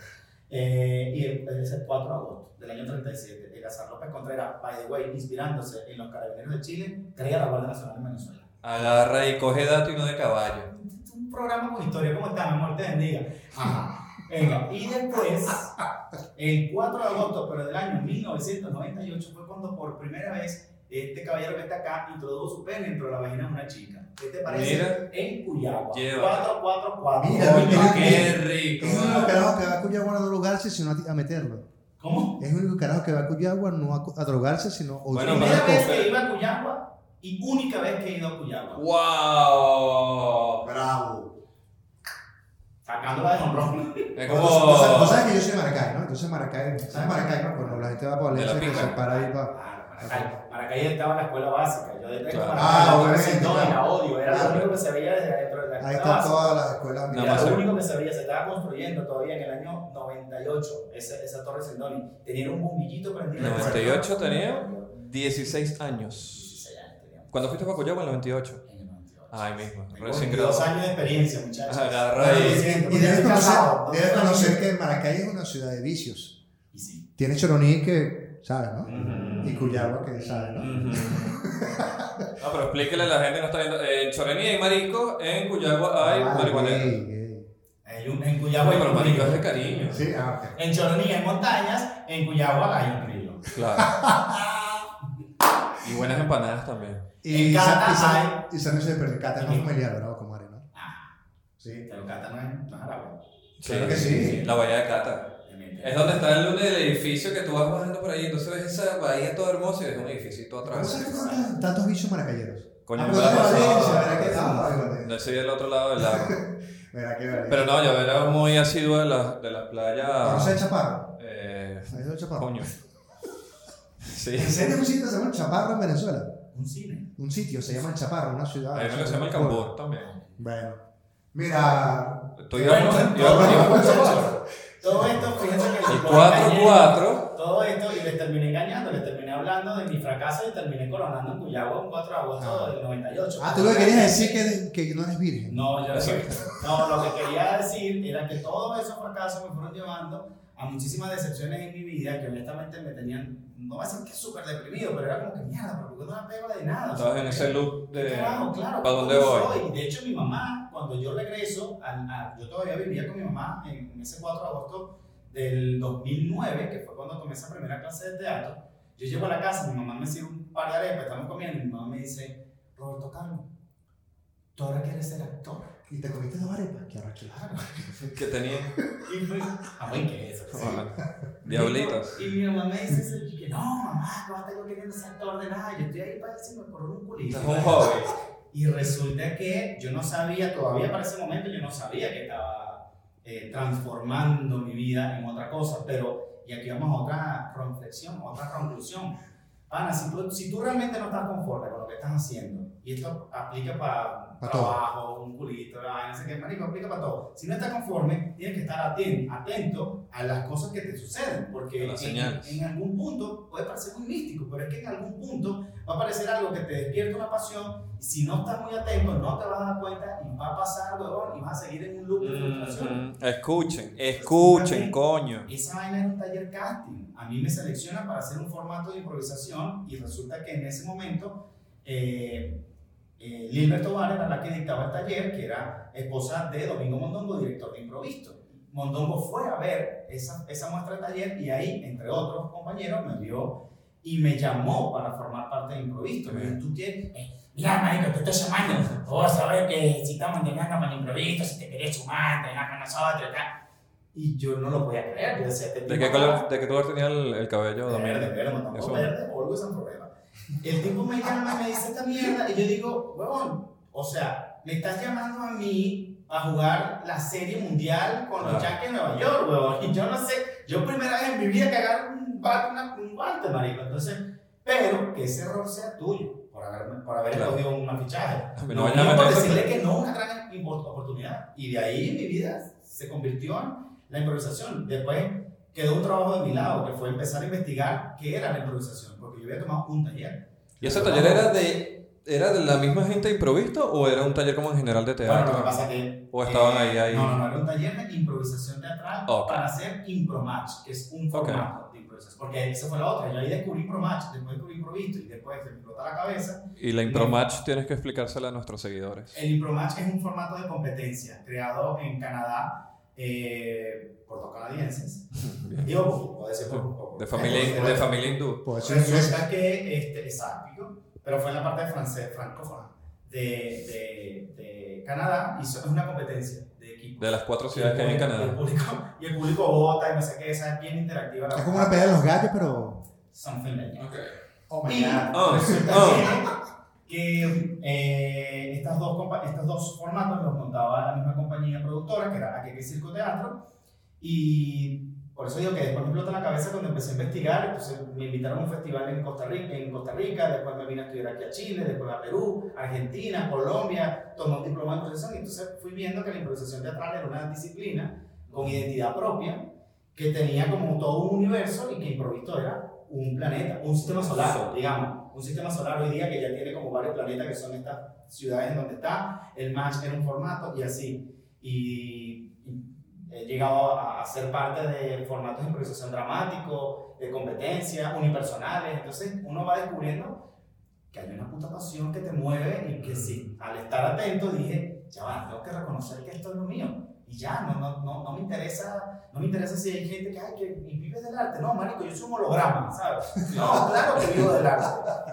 Eh, y es el 4 de agosto del año 37, Eleazar López Contreras, by the way, inspirándose en los carabineros de Chile, crea la Guardia Nacional en Venezuela. Agarra y coge dato y no de caballo. Un programa con historia, ¿cómo está? Amor, te bendiga. Ajá. Venga, y después, el 4 de agosto, pero del año 1998, fue cuando por primera vez este caballero que está acá introdujo su pene dentro de la vagina de una chica. ¿Qué te parece? Mira. En Cuyagua. Lleva. 444. Mira, mira, ¿qué? Rico. Es el único ah. carajo que va a Cuyagua no a drogarse, sino a, a meterlo. ¿Cómo? Es el único carajo que va a Cuyagua no a, a drogarse, sino a Bueno, Primera vez que iba a Cuyagua y única vez que he ido a Cuyagua. ¡Wow! Bravo. Sacándola de honrón. Es Tú sabes, tú como. sabes que yo soy de Maracay, ¿no? Entonces Maracay, ¿sabes Maracay, no? Cuando la gente va para Valencia, que se para ahí para... Maracay. Estaba en la escuela básica. Yo detesto Claro. Ah, la obviamente, claro. la odio. Era Claro. lo único que se veía desde adentro de la Ahí escuela están básica. todas las escuelas Nada Era más lo único que se veía, se estaba construyendo todavía en el año 98, esa, esa torre Sendoni. Tenía un bombillito prendido. 98 tenía 16 años. 16 años tenía. ¿Cuándo fuiste para Cuyagua? En el 98. En el 98. Ahí mismo, recién 22 graduado. años de experiencia, muchachos. Agarra ahí. Y debes conocer, ¿no? debes conocer que Maracay es una ciudad de vicios. Y sí. Tiene Choroní que, ¿sabes, no? Y Cuyagua que, ¿sabes, no? No, pero explíquele a la gente que no está viendo. En Chorení hay marico, en Cuyagua hay Ah, marihuanero. gay. Hay un- en Cuyagua Bueno, hay pero un marico es de cariño. Sí, ah. En Choroní hay montañas, en Cuyagua hay un río. Claro. Y buenas empanadas también. Y En Cata hay- y San Luis de Perú, Cata es más Sí. familiar, ¿verdad? Como Are, ¿no? Ah, Sí. pero Cata no es, no es árabe. Claro que sí. La bahía de Cata. Es donde está el lunes del edificio que tú vas bajando por ahí. Entonces ves esa bahía toda hermosa y ves un edificio ¿Cómo atrás. se tantos, tantos bichos maracayeros? Coño, ah, la de pasaba. Valencia, ¿verdad que igual. No ese del otro lado del lago. Verá que. Pero no, yo era muy asiduo de las de las playas. ¿Conoces el Chaparro? Eh, ¿Has ido al Chaparro? coño. Sí. ¿En serio un sitio se llama el Chaparro en Venezuela? Un cine. Un sitio se llama el Chaparro, una ciudad. Hay uno que se llama el Cambur también. Bueno. Mira, Estoy Bueno, iba- todo, esto, fíjense que El los 4-4. Todo esto y les terminé engañando, les terminé hablando de mi fracaso y terminé coronando en Cuyagua un 4 de agosto Ah. del 98. ah, tú lo que querías decir que, que no eres virgen. No, yo Eso. no, lo que quería decir era que todos esos fracasos me fueron llevando a muchísimas decepciones en mi vida que honestamente me tenían, no voy a decir que súper deprimido, pero era como que mierda, porque no me pego de nada. o sea, Estabas en ese loop de. Claro, claro. ¿Para dónde ¿cómo voy? soy? De hecho, mi mamá, cuando yo regreso, al- a- yo todavía vivía con mi mamá en, en ese 4 de agosto del 2009, que fue cuando tomé esa primera clase de teatro. Yo llego a la casa, mi mamá me sirve un par de arepas, estamos comiendo, y mi mamá me dice, Roberto Carlos, tú ahora quieres ser actor. Y te comiste dos arepas. Qué arrecho. Claro. Que tenía. Y fue, ah, bueno, ¿qué es eso? Diablitos. Y mi mamá me dice, eso, y que no, mamá, no tengo queriendo ser actor de nada, yo estoy ahí para decirme por un culito. Es un hobby. Y resulta que yo no sabía, todavía para ese momento yo no sabía que estaba eh, transformando mi vida en otra cosa, pero, y aquí vamos a otra reflexión, otra conclusión. Ana, si tú, si tú realmente no estás conforme con lo que estás haciendo, y esto aplica para Pa' trabajo, un culito, la vaina, no sé qué, marico, aplica para todo. Si no estás conforme, tienes que estar atento, atento a las cosas que te suceden, porque en, en algún punto puede parecer muy místico, pero es que en algún punto va a aparecer algo que te despierta una pasión, y si no estás muy atento, no te vas a dar cuenta, y va a pasar, huevón, y vas a seguir en un loop de frustración. Ujú. Escuchen, escuchen, coño. Esa vaina era un taller casting. A mí me seleccionan para hacer un formato de improvisación y resulta que en ese momento eh, eh, Lilbert Tobar era la que dictaba el taller, que era esposa de Domingo Mondongo, director de Improvisto. Mondongo fue a ver esa, esa muestra de taller y ahí, entre otros compañeros, me vio y me llamó para formar parte de Improvisto. Me dijo, tú tienes... eh, Mira, marico, te estoy llamando. Vos sabés que si estamos entrenando con improviso, si te querés sumar, entrenar con nosotros, tal. Y yo no lo podía creer. Yo decía, este ¿De qué color, de qué color tenía el, el cabello? Domingo? Verde, verde, no, Eso. no, verde, always and forever. El tipo me llama y me dice esta mierda y yo digo, huevón, o sea, me estás llamando a mí a jugar la serie mundial con los. Yankees de Nueva York, huevón. Y yo no sé, yo primera vez en mi vida que agarro un bate, una, un guante, marico. Entonces, pero que ese error sea tuyo por haber, por haber Claro. una fichaje. No, no por decirle que no, una gran oportunidad. Y de ahí mi vida se convirtió en la improvisación. Después quedó un trabajo de mi lado, que fue empezar a investigar qué era la improvisación, porque yo había tomado un taller. ¿Y ese taller era de, era de la misma gente de improvisto o era un taller como en general de Bueno, lo que teatro? pasa que... ¿O estaban eh, ahí, ahí? No, no, no, era un taller de improvisación teatral Ok. para hacer impromatch, que es un formato de improvisación. Porque esa fue la otra. Yo ahí descubrí impromatch, después descubrí improvisto y después se me explota la cabeza. Y la impromatch tienes que explicársela a nuestros seguidores. El Impromatch es un formato de competencia creado en Canadá eh, por dos canadienses. Bien. Digo, puede ser por, por- De familia, de familia hindú. Inglés. Resulta que, este, exacto, pero fue en la parte de francés, francófona de, de, de Canadá y eso es una competencia de equipo. De las cuatro ciudades que hay en el Canadá. público, y el público vota y no sé qué, esa es bien interactiva. la Es como una pelea de los gallos, pero. Something like that. Oh my Y god. Oh, oh. Que eh, estas dos estos dos formatos los montaba la misma compañía productora, que era Aqueque Circo Teatro, y por eso digo que después me explota la cabeza cuando empecé a investigar, entonces me invitaron a un festival en Costa Rica, en Costa Rica después me vine a estudiar aquí a Chile, después a Perú, Argentina, Colombia, tomé un diploma de improvisación. Y entonces fui viendo que la improvisación teatral era una disciplina con identidad propia, que tenía como todo un universo y que improvisto era un planeta, un sistema solar, digamos, un sistema solar hoy día que ya tiene como varios planetas que son estas ciudades en donde está, el match era un formato y así. Y, y he llegado a, a ser parte de formatos de improvisación dramático, de competencias, unipersonales, entonces uno va descubriendo que hay una puta pasión que te mueve y que sí, al estar atento dije, ya va, tengo que reconocer que esto es lo mío. Y ya, no, no, no, no me interesa, no me interesa si hay gente que, ay, que vive del arte. No, marico, yo soy un holograma, ¿sabes? No, claro que vivo del arte.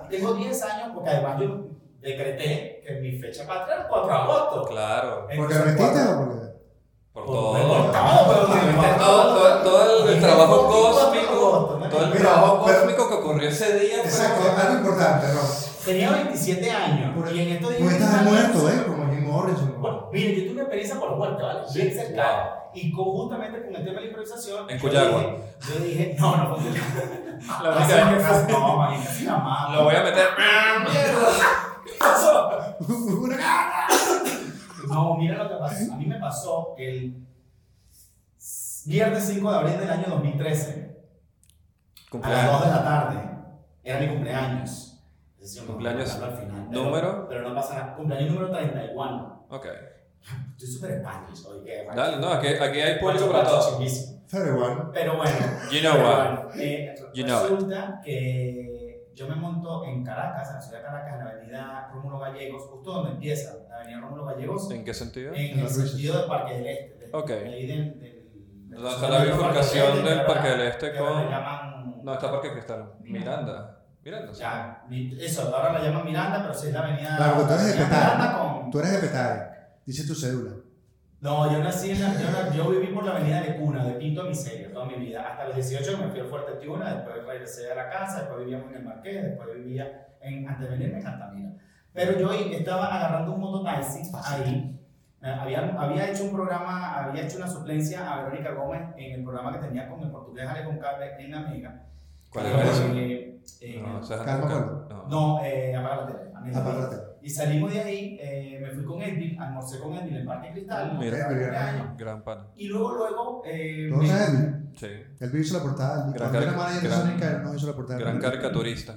Y tengo 10 años, porque además yo decreté que mi fecha patria era el 4 de agosto. Claro. ¿Porque Entonces, lo metiste o porque.? Por Por- todo. por todo, el trabajo cósmico, ¿no? todo el Mira, trabajo pero- cósmico que ocurrió ese día. Exacto, como- algo importante, Ron. Tenía 27 años. y en estos 10 estás muerto, ¿eh? Morrison. Bueno, yo tuve una experiencia por muerte, ¿vale? Bien cercana. Y con, justamente con el tema de la improvisación. En yo Cuyagua. dije- Yo dije, no, no Cuyagua. La única vez que fue- No, man, casi. Lo voy a meter. ¿Qué pasó? Una No, mira lo que pasó. A mí me pasó el viernes 5 de abril del año 2013. A las 2 Cumpleaños. de la tarde. Era mi cumpleaños. Es decir, Cumpleaños, al final. pero- número. Pero no pasa nada. Cumpleaños número 31. Ok. Estoy súper Spanish hoy. que- Dale, no, aquí, aquí hay público para guacho, todo. chinguísimo. Fair one. Pero bueno. You know pero what. bueno, eh, You know resulta que yo me monto en Caracas, en la ciudad de Caracas, en la avenida Rómulo Gallegos, justo donde empieza la avenida Rómulo Gallegos, ¿En qué sentido? en En el sentido del Parque del Este. de- Ok. de ahí del, del, ¿Dónde está la bifurcación del Parque del Este ahora con- No, está Parque Cristal. Miranda. Miranda. ya, eso, ahora la llaman Miranda, pero sí es la avenida. Claro, porque tú eres de Petare. Con, Tú eres de Petare. Dice tu cédula. No, yo nací en la, yo, yo viví por la avenida de Cuna, de Pinto a Miseria, toda mi vida. Hasta los 18 me fui al Fuerte Tiuna, después regresé a la casa, después vivíamos en el Marqués, después vivía en, antes de venirme en Altamira. Pero yo estaba agarrando un mototaxi ahí. Eh, Había, había hecho un programa, había hecho una suplencia a Verónica Gómez en el programa que tenía con el portugués Ale Cable en Amiga. ¿Cuál era eso? Eh, eh, No, calma. No. no, eh, apaga la tele. y salimos de ahí, eh, me fui con Edwin, almorcé con Edwin en el Parque Cristal. Mira. Gran pana. Y luego, luego. Eh, ¿Tú me- sabes Elvin? Sí. Él hizo la portada. Gran Cuando era cari- manager de gran- hizo la portada. Gran caricaturista.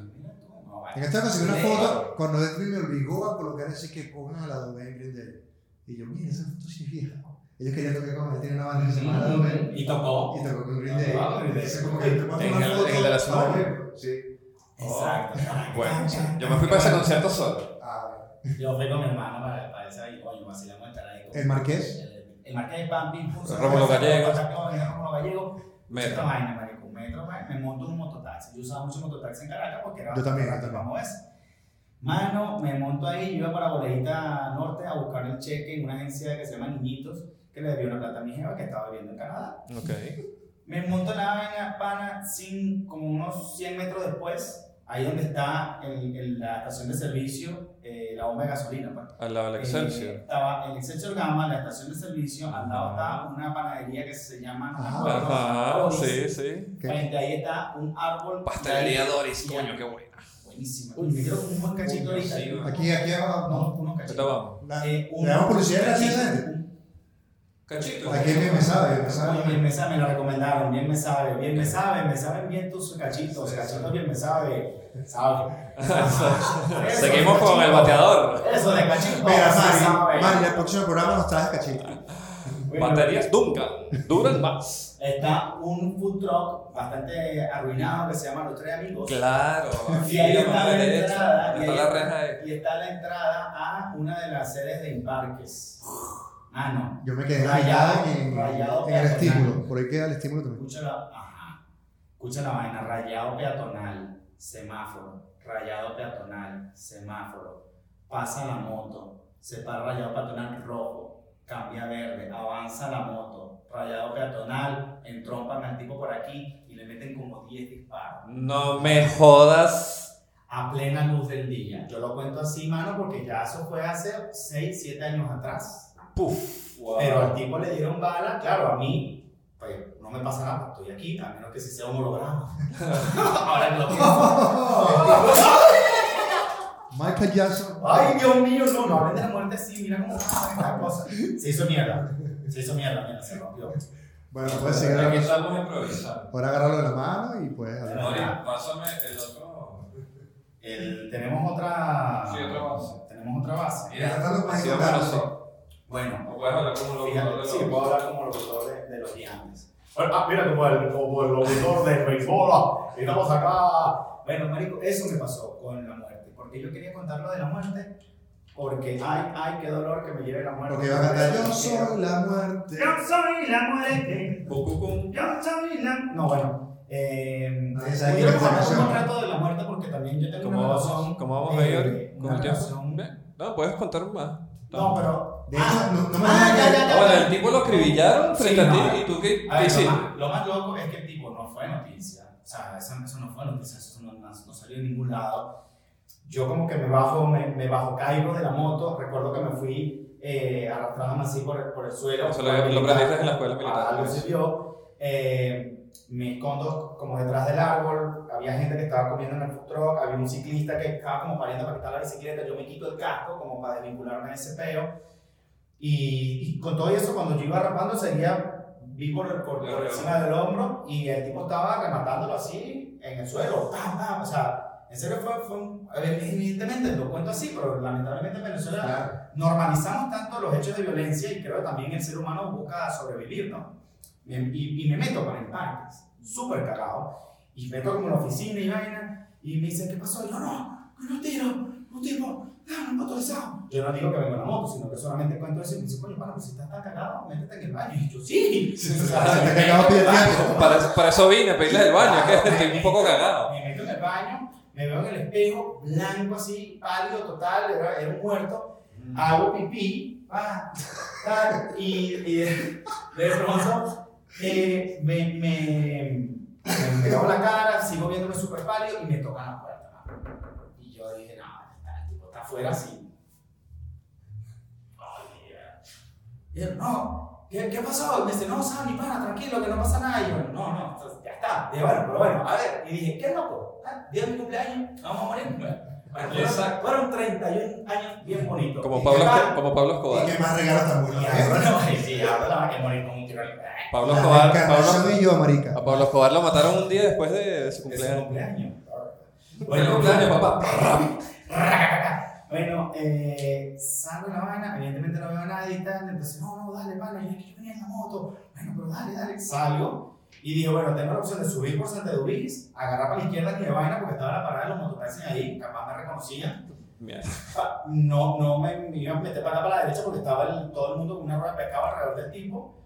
En esta ocasión una foto cuando Edwin me obligó a colocar ese que pongan a la en Green Day. Y yo, mira, esa foto sí es vieja. Ellos querían tocar con él, tiene una banda que se llama La Doble. Y tocó. Y tocó con Green Day. Ah, Day. Entonces, como que te muestro En una el- foto. en el de la Sí. Exacto. Bueno, yo me fui para ese concierto solo. Ah, Yo fui con mi hermano para, para esa y coño, vacilamos a estar ahí. ¿El Marqués? El, el Marqués de Pampi, Impulso. Rómulo Gallegos. Rómulo Gallegos. Metro. Vaina, marico. Metro, me monto en un mototaxi. Yo usaba mucho mototaxi en Caracas porque era Yo también, yo también. famoso. Mano, me monto ahí, yo iba para Boleita Norte a buscar el cheque en una agencia que se llama Niñitos, que le debía una plata a mi jeva que estaba viviendo en Canadá. Ok. Me monto en la vaina pana, sin, como unos 100 metros después, ahí donde está el, el- la estación de servicio, eh, la bomba de gasolina. pues. Al lado del Eh, Excelsior. estaba el Excelsior Gamma, la estación de servicio, al lado está una panadería que se llama Ajá. Ajá, Doris. sí, sí. ¿Qué? Frente ahí está un árbol. Pastelería Doris, coño, qué buena. Buenísima. Uy, me quiero un buen cachito ahorita. sí, Aquí, aquí abajo. No, No. unos Ahorita cachitos. vamos. La- Eh, un- ¿Le damos publicidad gratis cachito, Cachito. Aquí bien me sabe, bien me sabe. Oye, bien me sabe, me lo recomendaron, bien me sabe, bien me sabe, me saben bien tus cachitos, Sí, sí. cachitos bien me sabe, sabe. Eso Seguimos de con el cachito. bateador. Eso de cachitos, Mira, Mari, el próximo programa nos traes cachito. Bueno, Baterías Duncan. Duran más. Está un food truck bastante arruinado que se llama Los Tres Amigos. Claro. Y ahí está la entrada. y Está la está- reja ahí. Y está la entrada a una de las sedes de Imparques. Ah, no. Yo me quedé Rayado, en, rayado en el peatonal. estímulo. Por ahí queda el estímulo también. Escucha la, ajá. Escucha la vaina, rayado peatonal, semáforo, rayado peatonal, semáforo, pasa la moto, se para rayado peatonal rojo, cambia verde, avanza la moto, rayado peatonal, entrompan al tipo por aquí y le meten como 10 disparos. No me jodas. A plena luz del día. Yo lo cuento así, mano, porque ya eso fue hace 6, 7 años atrás. Puf. Pero al tipo le dieron bala, claro, a mí, pues no me pasa nada, estoy aquí, a menos que si sea un holograma. Ahora lo pienso. Michael Jackson. Ay, Dios mío, no, no hablen de la muerte así, mira cómo está esta cosa. Se hizo mierda. Se hizo mierda, mira, se rompió. Bueno, puedes seguir. Aquí estamos improvisando. Ahora agarrarlo de la mano y hablar. Mori, pásame el otro. El, tenemos otra. Sí, otra base. Tenemos otra base. Mira, Tratando Bueno, O puedes hablar como locutor fíjate, de sí, los- puedo hablar como locutor de, de los gigantes. Ah, mira, como el, como el locutor de béisbol. Estamos acá. Bueno, Marico, eso me pasó con la muerte. Porque yo quería contar lo de la muerte. Porque, ay, ay, qué dolor que me lleve la muerte. Porque va a cantar Yo soy la muerte. Yo soy la muerte. Yo soy la. No, bueno. Eh, es esa contar un canción. rato de la muerte porque también yo tengo ¿Cómo una relación. ¿Cómo vamos ahí, eh, Ori? ¿Con una relación-. No, puedes contar más. No, pero. De hecho, no, no me Ah, ya, ya, ya. Ah, bueno, el tipo lo acribillaron Sí, frente a no. ti y tú qué, A qué ver, lo, hiciste. más, lo más loco es que el tipo no fue noticia. O sea, eso, eso no fue noticia, eso no, no- no salió en ningún lado. Yo como que me bajo, me, me bajo, caigo de la moto. Recuerdo que me fui eh, arrastrándome así por por el suelo. Eso lo, lo aprendiste en la escuela militar. Algo sirvió. Eh, me escondo como detrás del árbol. Había gente que estaba comiendo en el food truck. Había un ciclista que estaba como pariendo para quitar la bicicleta. Yo me quito el casco como para desvincularme de ese peo. Y, y con todo eso, cuando yo iba rapando, seguía vi por, por, por encima del hombro y el tipo estaba rematándolo así en el suelo. ¡Pam, pam! O sea, en serio fue, fue un- evidentemente lo cuento así, pero lamentablemente en Venezuela Claro. normalizamos tanto los hechos de violencia y creo que también el ser humano busca sobrevivir, ¿no? Y, y- y me meto con el parques, súper cagado, y meto como en la oficina y vaina, y me dicen, ¿qué pasó? Y yo, no, no tiro, un tipo, un motorizado. Yo no digo que vengo en la moto, sino que solamente cuento eso y me dice, coño, pana, pues si estás tan cagado, métete en el baño. Y yo, sí. Te cagado, pide. Para, eso- para eso vine, a pedirles el baño, que estoy un poco cagado. Me meto en el baño, me veo en el espejo, blanco así, pálido total, era, era un muerto, hago pipí, ah, tal, y, y de, de pronto eh, me, me, me, la cara, sigo viéndome súper pálido y me tocan la puerta. Y yo dije, no, afuera así. Ay, yeah. Y él, no, ¿qué, ¿qué pasó? Y me dice, no, Sammy, pana, tranquilo, que no pasa nada. Y yo, no, no, entonces, ya está. Y yo, bueno, pero bueno, a ver. Y dije, ¿qué loco? ¿Ah? Día de mi cumpleaños, vamos a morir. Bueno, fueron, fueron 31 años bien bonitos. Como Y Pablo, ya- Esco- como Pablo Y Escobar. qué más regalos tan y no, sí, ahora a morir con un tiro en el- Pablo Escobar, Pablo, y yo, marica. a Pablo Escobar lo mataron un día después de, su de su cumpleaños. cumpleaños. Feliz cumpleaños, papá. Bueno, eh, salgo en la vaina, evidentemente no veo a nadie y tal, entonces, no, no, dale, pana, yo es que yo venía en la moto, bueno, pero dale, dale, salgo. Y dije, bueno, tengo la opción de subir por Santa Dubis, agarrar para la izquierda ni de vaina porque estaba la parada de los mototaxis ahí, capaz me reconocían, no, no me, me iba a meter para, para la derecha porque estaba el- todo el mundo con una rueda de pescado alrededor del tipo.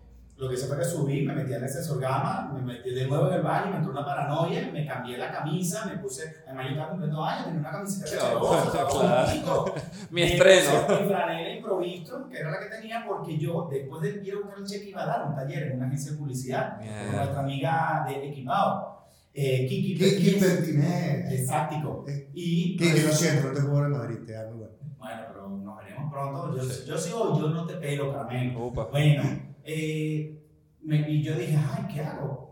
Lo que hice fue que subí, me metí en el excesorgama, me metí de nuevo en el baño, me entró una paranoia, me cambié la camisa, me puse, además yo estaba cumpliendo años, tenía una camiseta de Claro. Mi estreno. Mi franela improvisto, que era la que tenía, porque yo, después de ir a buscar el cheque, iba a dar un taller en una agencia de publicidad con Mierda. nuestra amiga de Equipado, eh, Kiki Kiki. Pertinez. Exacto. Eh, Y Kiki, lo siento, no te ver en Madrid, te amo igual. bueno, pero nos veremos pronto. Yo, yo sigo, yo no te pelo. Upa. Bueno, eh, me- y yo dije, ay, ¿qué hago?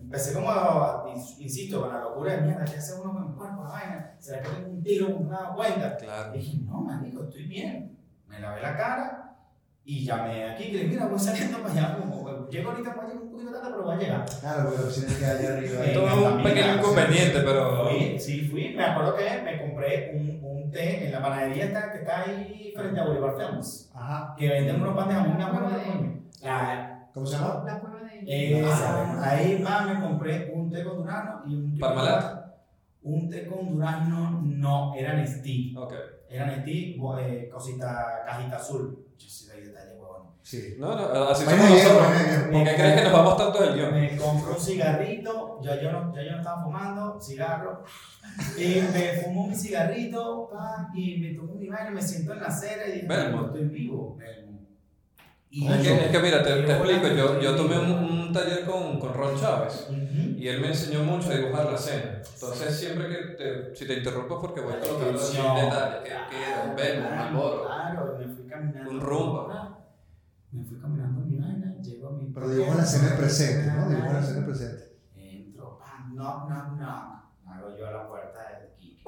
Empecé como, a- ins- insisto, con la locura de mierda, ¿qué hace uno con mi cuerpo? Vaina? ¿Será que tengo un tiro? Daba cuenta. Claro. Y dije, no, marico, estoy bien. Me lavé la cara y llamé aquí, que le dije, mira, voy saliendo para allá. Como, llego ahorita, voy a llegar un poquito tarde, pero voy a llegar. Claro, porque la oficina queda allá arriba. Eh, Todo un pequeño inconveniente, pero. Fui, sí, fui. Me acuerdo que me compré un, un té en la panadería que está ahí frente a Bolívar Films. Ajá. que venden unos pan de jamón, una buena coño. La- ¿Cómo se llama? La cueva de esa, ahí va, me compré un té con durazno y un Parmalat. Un té con durazno, no, era Nestí. Ok. Era Nestí, eh, cosita, cajita azul. Yo sí doy detalle, huevón. Sí. No, no, así Bueno, somos bien, nosotros. ¿Por qué crees que nos vamos tanto del guion? Me compré un cigarrito, ya yo no, ya yo no estaba fumando, cigarro. Y me fumo mi cigarrito, pa, y me tomo mi baño, me siento en la acera y dije, Belmo. "No, estoy vivo. Belmo. Y Es que, es que mira, te, te explico, yo, yo tomé un, un taller con, con Ron Chávez Ujú. y él me enseñó mucho a dibujar la escena. Entonces siempre que te, si te interrumpo porque voy colocando Atención. detalles, que queda, un verbo, un Claro, alboro. Claro, me fui caminando. Un rumbo. Me fui caminando mi vaina, llego a mi Pero dibujo la escena presente, ¿no? Dibujo la escena presente. Entro, pam, knock, knock, knock. Hago yo a la puerta del Kiki.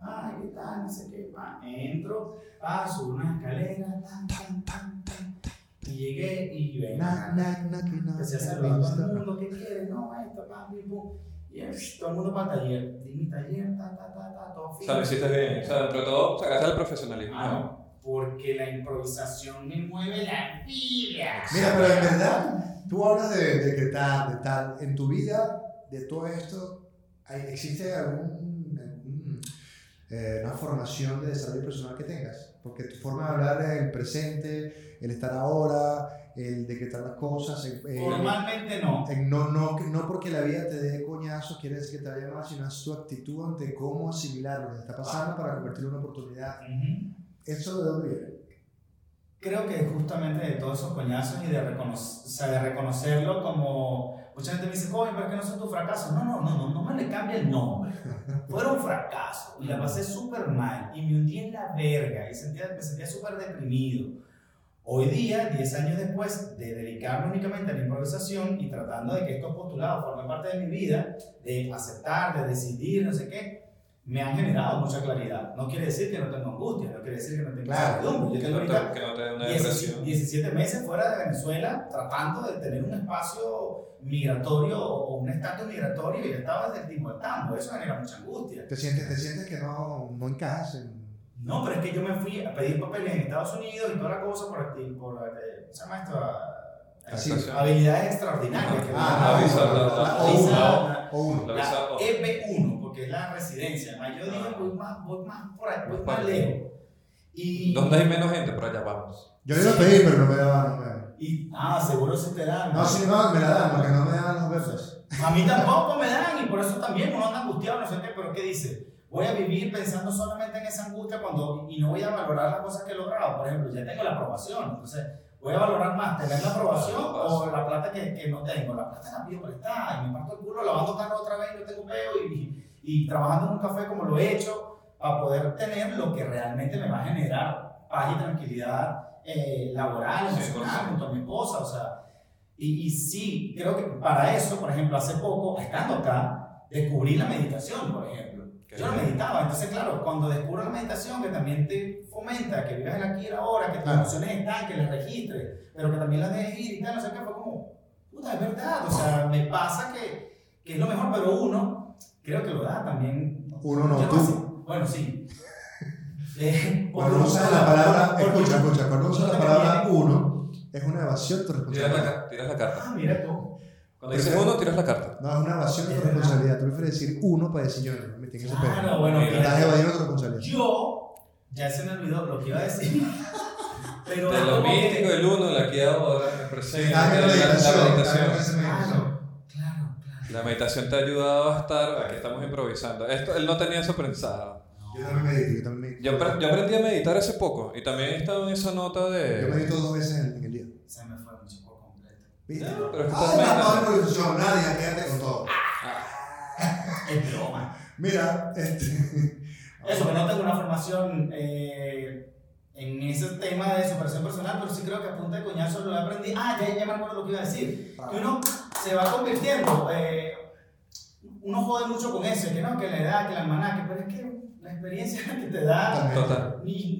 Ay, ¿qué tal? No sé qué, pam. Entro, paso una escalera, tan, tan, tan, tan, tan. Y llegué y ven. Empecé a saludar a todo el mundo, ¿qué quieres? No, esto, pam, pim, pum. Y todo el mundo para el taller. Di mi taller, ta, ta, ta, ta, todo O fino. sea, lo hiciste bien. O sea, dentro de todo, sacaste el profesionalismo. Ah, no, porque la improvisación me mueve la vida. Mira, pero en verdad, tú hablas de decretar, de tal. En tu vida, de todo esto, ¿hay- ¿existe algún, eh, una formación de desarrollo personal que tengas? Porque tu forma de hablar es el presente, el estar ahora, el decretar las cosas. el- Formalmente no. no, no, no porque la vida te dé coñazos quiere decir que te vaya mal, sino es tu actitud ante cómo asimilar lo que está pasando para convertirlo en una oportunidad. Ujú. ¿Eso de dónde viene? Creo que justamente de todos esos coñazos y de, recono- o sea, de reconocerlo como... Mucha gente me dice, pero es que no son tus fracasos. No, no, no, no, no me le cambie el nombre. Fueron fracasos y la pasé súper mal y me hundí en la verga y sentía, me sentía súper deprimido. Hoy día, 10 años después de dedicarme únicamente a la improvisación y tratando de que estos postulados formen parte de mi vida, de aceptar, de decidir, no sé qué, me han generado mucha claridad. No quiere decir que no tengo angustia, no quiere decir que no tengo Claro. incertidumbre. Yo Que tengo no ahorita te, que no te una 17, depresión. 17 meses fuera de Venezuela tratando de tener un espacio migratorio o un estatus migratorio y estaba desde el tambo. Eso genera mucha angustia. ¿Te sientes, te sientes que no, no encajas en... No, pero es que yo me fui a pedir papeles en Estados Unidos y toda la cosa por, acti- por eh, ¿cómo se llama esto? Así. Habilidades extraordinarias. que Ah, me- la visa, la- la- la- o visa, uno, la- o uno. La la visa O. EB1, porque es la residencia. Ah, Yo dije, voy más, voy más por ahí, voy más lejos. Y, ¿Dónde hay menos gente? Por allá vamos. Yo le iba a pedir, pero no me daban, no me daban. y, ah, seguro se te dan. No, sí, no, me la dan, porque no me dan los versos. A mí tampoco me dan y por eso también uno anda angustiado, no sé qué, pero ¿qué dice? Voy a vivir pensando solamente en esa angustia cuando, y no voy a valorar las cosas que he logrado. Por ejemplo, ya tengo la aprobación, entonces voy a valorar más tener la aprobación o la plata que, que no tengo. La plata la pido prestada y me parto el culo lavando carro otra vez, no tengo peo y, y trabajando en un café como lo he hecho para poder tener lo que realmente me va a generar paz y tranquilidad eh, laboral, emocional, junto a mi esposa, o sea. Y, y sí, creo que para eso, por ejemplo, hace poco, estando acá, descubrí la meditación, por ejemplo. Qué Yo no meditaba, entonces claro, cuando descubro la meditación, que también te fomenta que vivas el aquí y el ahora, que tus emociones están, que las registres, pero que también las dejes ir y tal, no sé qué, fue como, puta, es verdad, o sea, me pasa que, que es lo mejor, pero uno, creo que lo da también. Uno no, tú. Bueno, sí. Eh, Cuando porque- usas la palabra, escucha, escucha, cuando usas la palabra uno, es una evasión de tu Tiras la, responsabilidad. tiras la carta. Ah, mira tú. Cuando dices uno, tiras la carta. No, es una evasión de tu responsabilidad. Tú prefieres decir uno para decir yo no me metí en ese pedo. Claro, bueno. Estás evadiendo tu responsabilidad. Yo, ya se me olvidó lo que iba a decir. Pero De lo que- mítico, el uno, el aquí ahora, el presente, Ah, que la, la la meditación. meditación. ah, esa meditación. Claro, claro, claro. La meditación te ha ayudado a estar, aquí estamos improvisando. Esto, él no tenía eso pensado. Yo también medito, yo también medito. Yo, yo aprendí a meditar hace poco y también he estado en esa nota Yo de... medito dos veces en, en el día. Se me fue mucho por completo. ¿Viste? No, pero es que Ah, estás meditando. nadie, quédate con todo. Es broma. Mira, este. Eso, que no tengo una formación eh, en ese tema de superación personal, pero sí creo que a punta de coñazo lo he aprendido. Ah, ya, ya me acuerdo lo que iba a decir. Que uno se va convirtiendo. eh, uno jode mucho con eso, que no, que la edad, que el almanaque, pero es que la experiencia que te da. Total. y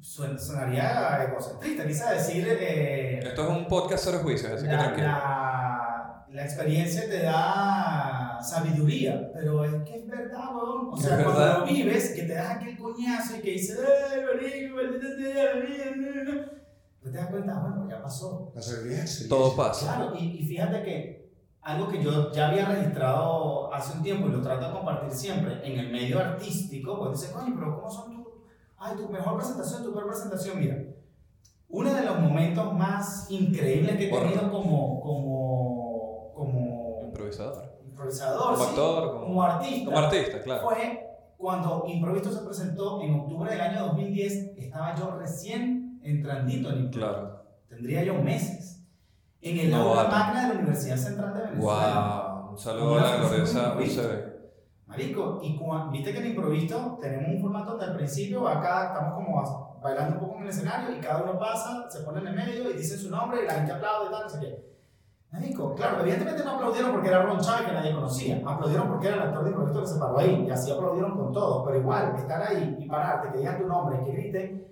sonaría egocentrista, quizá decir eh, Esto es un podcast cero juicios, así que la, tranquilo. la, la experiencia te da sabiduría, pero es que es verdad, weón. O sea, cuando verdad. lo vives, que te das aquel coñazo y que dices, ¡ay, marico, maldita sea, Pues te das cuenta, bueno, ya pasó. Es Todo pasa. Claro, y, y fíjate que algo que yo ya había registrado hace un tiempo y lo trato de compartir siempre en el medio artístico, pues dices, coño, pero ¿cómo son tus, ay, tu mejor presentación, tu peor presentación? Mira, uno de los momentos más increíbles que he tenido como, como, como Improvisador. improvisador, Como sí, actor, como, como artista, como artista, claro. fue cuando Improvisto se presentó en octubre del año 2010, estaba yo recién entrandito en Improvisto Claro. tendría yo meses, en el No, aula magna de la Universidad Central de Venezuela. Wow. Un saludo a la gloriosa UCB. Marico, y cua- viste que en improvisto tenemos un formato donde al principio acá estamos como bailando un poco en el escenario y cada uno pasa, se pone en el medio y dice su nombre y la gente aplaude y tal, no sé qué. Médico, claro, evidentemente no aplaudieron porque era Ron Chávez que nadie conocía, aplaudieron porque era el actor de improviso que se paró ahí y así aplaudieron con todo, pero igual, estar ahí y pararte, que digan tu nombre, que griten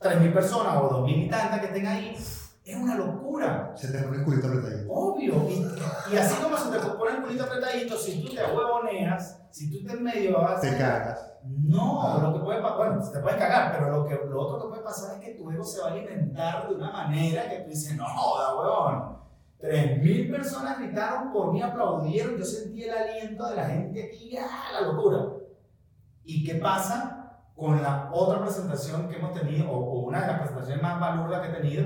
3.000 personas o 2.000 y tantas que estén ahí, es una locura. Se te pone el culito apretadito. Obvio. Y, y así como se te pone el culito apretadito, si tú te huevoneas, si tú te en medio vas Te cagas. No, Ah. lo que puede pasar, bueno, te puedes cagar, pero lo, que, lo otro que puede pasar es que tu ego se va a alimentar de una manera que tú dices, no joda, huevón. 3.000 personas gritaron por mí, aplaudieron, yo sentí el aliento de la gente aquí, ¡ah, la locura! ¿Y qué pasa con la otra presentación que hemos tenido, o, o una de las presentaciones más balurdas que he tenido?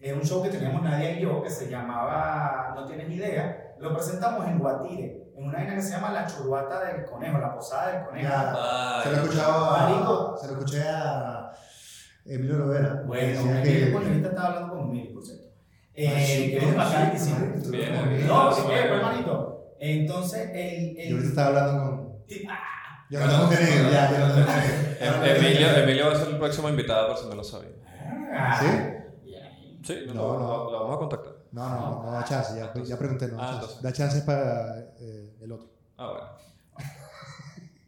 Es un show que teníamos Nadia y yo que se llamaba No Tienes Idea. Lo presentamos en Guatire, en una vaina que se llama La Churbata del Conejo, la Posada del Conejo. Ya. Se lo escuchaba Marico. a, se lo escuché a Emilio Lovera. Bueno, yo con ahorita estaba hablando con Mili, por cierto. Ah, Eh, sí, que es. No, sí, bueno. hermanito. Entonces, el. el Yo ahorita estaba hablando con. Ah, Yo no tengo tenido, ya, yo no tengo tenido. Em- Emilio, Emilio va a ser el próximo invitado, por si no lo sabía. ah, ¿Sí? Sí, no, No, lo, no. lo- lo vamos a contactar. No, no, no, no da chance, ya, ya pregunté, no da Ah, chance. Da chance para eh, el otro. Ah, bueno.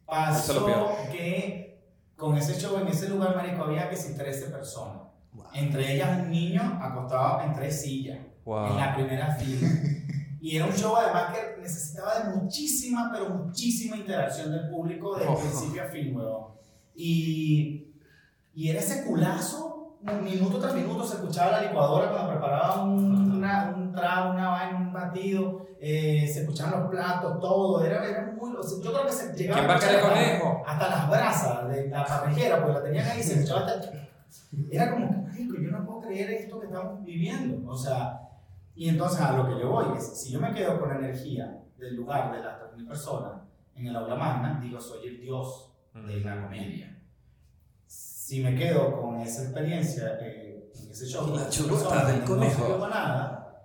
Pasó que con ese show en ese lugar, marico, había que si 13 personas. Entre ellas un niño acostado en tres sillas. Wow. en la primera fila. Y era un show además que necesitaba de muchísima, pero muchísima interacción del público de Oh. principio a fin, weón. Y, y era ese culazo, minuto tras minuto se escuchaba la licuadora cuando preparaba un, una, un trago, una vaina, un batido, eh, se escuchaban los platos, todo, era, era muy... o sea, yo creo que se llegaba ¿Quién va a escuchar hasta- hasta las brasas de la parrillera, pues la tenían ahí, se escuchaba hasta... Era como, yo no puedo creer esto que estamos viviendo. O sea, y entonces a lo que yo voy es, si yo me quedo con la energía del lugar de las 3.000 personas en el aula magna, digo, soy el dios de la comedia. Si me quedo con esa experiencia eh, en ese show, La personas del conejo. No nada,